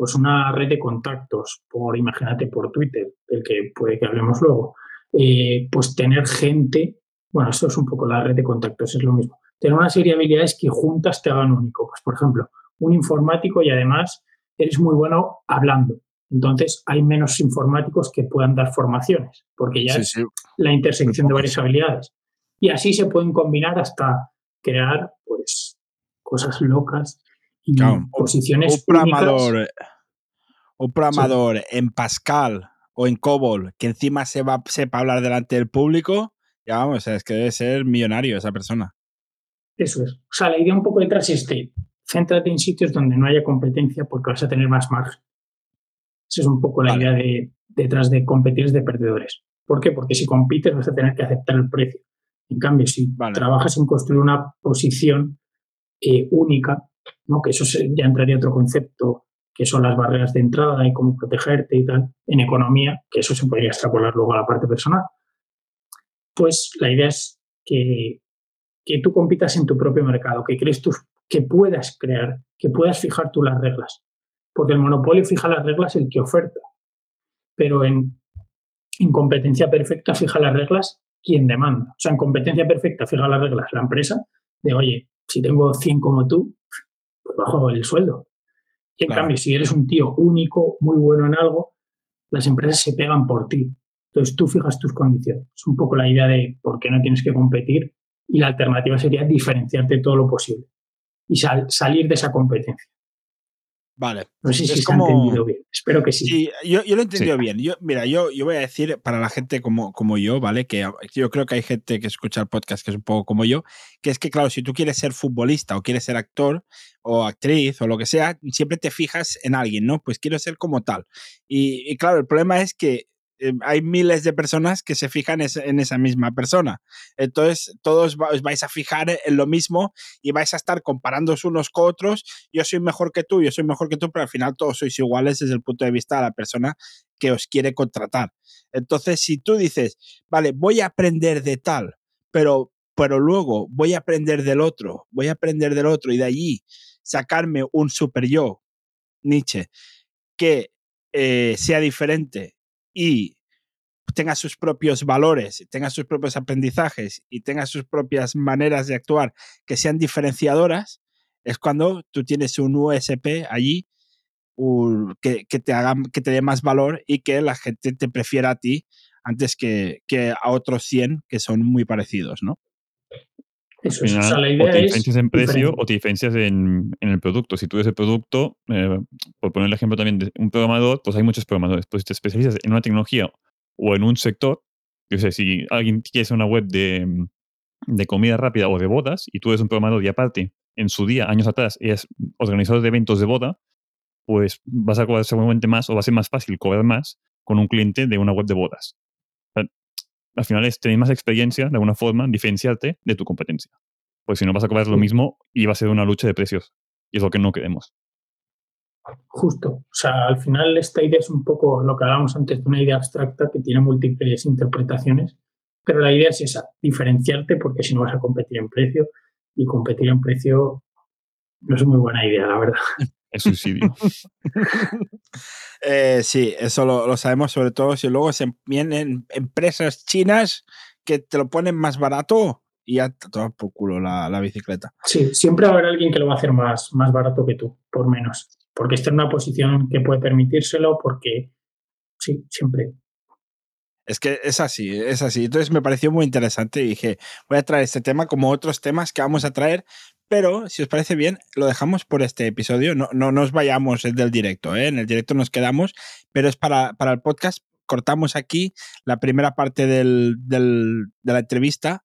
Pues una red de contactos, por imagínate por Twitter, del que puede que hablemos luego. Eh, pues tener gente, bueno, esto es un poco la red de contactos, es lo mismo. Tener una serie de habilidades que juntas te hagan único. Pues, por ejemplo, un informático y además eres muy bueno hablando. Entonces, hay menos informáticos que puedan dar formaciones, porque ya sí, es sí. la intersección de varias habilidades. Y así se pueden combinar hasta crear, pues, cosas locas y claro, posiciones un programador, un programador sí. en Pascal o en COBOL que encima se va, sepa hablar delante del público, ya vamos, es que debe ser millonario esa persona. Eso es. O sea, la idea un poco detrás es de céntrate en sitios donde no haya competencia porque vas a tener más margen. Esa es un poco la vale. idea de, detrás de competir de perdedores. ¿Por qué? Porque si compites vas a tener que aceptar el precio. En cambio, si vale. trabajas en construir una posición eh, única, ¿no? que eso ya entraría otro concepto, que son las barreras de entrada y cómo protegerte y tal, en economía, que eso se podría extrapolar luego a la parte personal. Pues la idea es que, que tú compitas en tu propio mercado, que crees tus, que puedas crear, que puedas fijar tú las reglas. Porque el monopolio fija las reglas el que oferta. Pero en, en competencia perfecta fija las reglas quien demanda. O sea, en competencia perfecta fija las reglas la empresa de, oye, si tengo 100 como tú, bajo el sueldo. Y en claro. cambio, si eres un tío único, muy bueno en algo, las empresas se pegan por ti. Entonces tú fijas tus condiciones. Es un poco la idea de por qué no tienes que competir y la alternativa sería diferenciarte todo lo posible y sal, salir de esa competencia. Vale. No sé si es se como... ha entendido bien. Espero que sí. sí yo, yo, lo he entendido sí. bien. Yo, mira, yo, yo voy a decir para la gente como, como yo, ¿vale? Que yo creo que hay gente que escucha el podcast que es un poco como yo, que es que, claro, si tú quieres ser futbolista o quieres ser actor o actriz o lo que sea, siempre te fijas en alguien, ¿no? Pues quiero ser como tal. Y, y claro, el problema es que eh, hay miles de personas que se fijan en esa misma persona. Entonces, todos os vais a fijar en lo mismo y vais a estar comparándoos unos con otros. Yo soy mejor que tú, yo soy mejor que tú, pero al final todos sois iguales desde el punto de vista de la persona que os quiere contratar. Entonces, si tú dices, vale, voy a aprender de tal, pero, pero luego voy a aprender del otro, voy a aprender del otro y de allí sacarme un super yo, Nietzsche, que eh, sea diferente y tenga sus propios valores, tenga sus propios aprendizajes y tenga sus propias maneras de actuar que sean diferenciadoras, es cuando tú tienes un USP allí que, te haga, que te dé más valor y que la gente te prefiera a ti antes que, que a otros 100 que son muy parecidos, ¿no? Eso Al es. O final, sea, la o idea te diferencias en precio diferente. o te diferencias en, en el producto. Si tú ves el producto, eh, por poner el ejemplo también de un programador, pues hay muchos programadores. Pues si te especializas en una tecnología o en un sector, yo sé, si alguien quiere hacer una web de, de comida rápida o de bodas y tú eres un programador y aparte, en su día, años atrás, eres organizador de eventos de boda, pues vas a cobrar seguramente más o va a ser más fácil cobrar más con un cliente de una web de bodas. O sea, al final es tener más experiencia, de alguna forma, diferenciarte de tu competencia. Pues si no vas a cobrar lo mismo y va a ser una lucha de precios. Y es lo que no queremos. Justo. O sea, al final esta idea es un poco lo que hablábamos antes de una idea abstracta que tiene múltiples interpretaciones, pero la idea es esa, diferenciarte porque si no vas a competir en precio y competir en precio no es muy buena idea, la verdad. Es suicidio. Eh, sí, eso lo, lo sabemos sobre todo si luego se vienen empresas chinas que te lo ponen más barato y ya te tomas por culo la, la bicicleta. Sí, siempre va a haber alguien que lo va a hacer más, más barato que tú, por menos, porque está en una posición que puede permitírselo, porque sí, siempre. Es que es así, es así. Entonces me pareció muy interesante y dije, voy a traer este tema como otros temas que vamos a traer, pero si os parece bien, lo dejamos por este episodio. No, no nos vayamos del directo, ¿eh? en el directo nos quedamos, pero es para, para el podcast. Cortamos aquí la primera parte de la entrevista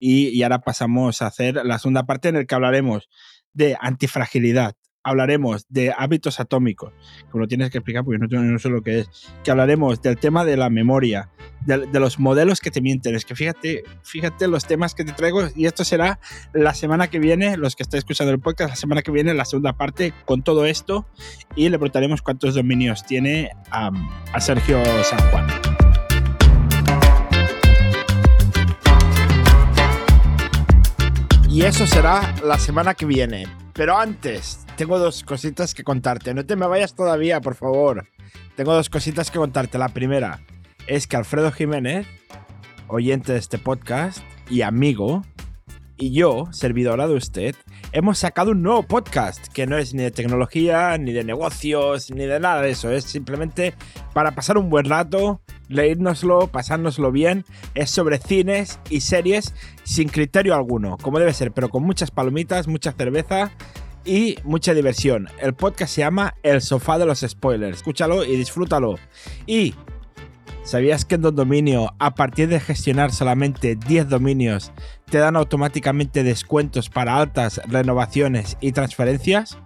y, y ahora pasamos a hacer la segunda parte en el que hablaremos de antifragilidad, hablaremos de hábitos atómicos, como lo tienes que explicar porque no, no sé lo que es, que hablaremos del tema de la memoria, de, de, los modelos que te mienten. Es que fíjate, fíjate los temas que te traigo y esto será la semana que viene, los que estáis escuchando el podcast, la semana que viene, la segunda parte con todo esto y le preguntaremos cuántos dominios tiene a, a Sergio San Juan. Y eso será la semana que viene. Pero antes, tengo dos cositas que contarte. No te me vayas todavía, por favor. Tengo dos cositas que contarte. La primera es que Alfredo Jiménez, oyente de este podcast y amigo, y yo, servidora de usted, hemos sacado un nuevo podcast que no es ni de tecnología, ni de negocios, ni de nada de eso. Es simplemente para pasar un buen rato, leírnoslo, pasárnoslo bien. Es sobre cines y series sin criterio alguno, como debe ser, pero con muchas palomitas, mucha cerveza y mucha diversión. El podcast se llama El sofá de los spoilers. Escúchalo y disfrútalo. Y ¿Sabías que en Don Dominio, a partir de gestionar solamente 10 dominios, te dan automáticamente descuentos para altas, renovaciones y transferencias?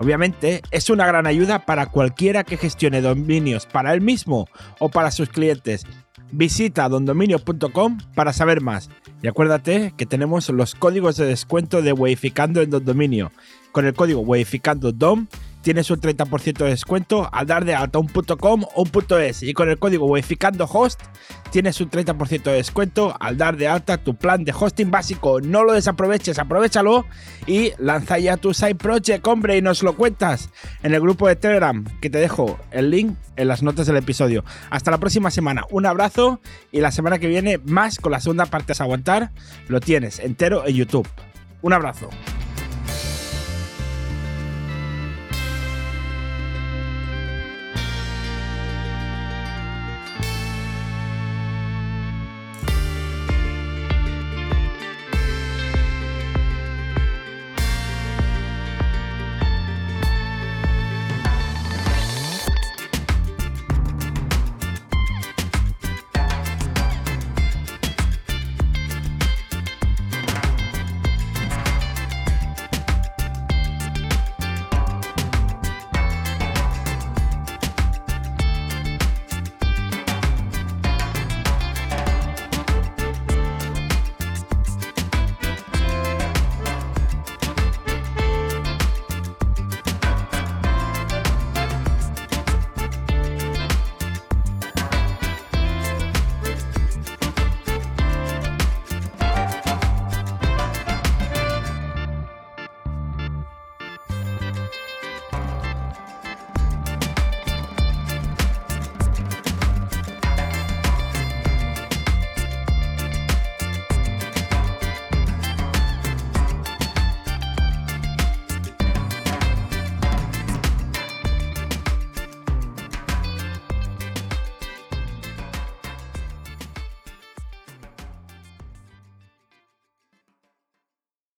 Obviamente, es una gran ayuda para cualquiera que gestione dominios para él mismo o para sus clientes. Visita dondominio.com para saber más. Y acuérdate que tenemos los códigos de descuento de Weificando en Don Dominio. Con el código WeificandoDom tienes un 30% de descuento al dar de alta un .com o un .es y con el código WeificandoHost tienes un 30% de descuento al dar de alta tu plan de hosting básico. No lo desaproveches, aprovechalo y lanza ya tu side project, hombre, y nos lo cuentas en el grupo de Telegram que te dejo el link en las notas del episodio. Hasta la próxima semana, un abrazo y la semana que viene más con la segunda parte es aguantar, lo tienes entero en YouTube. Un abrazo.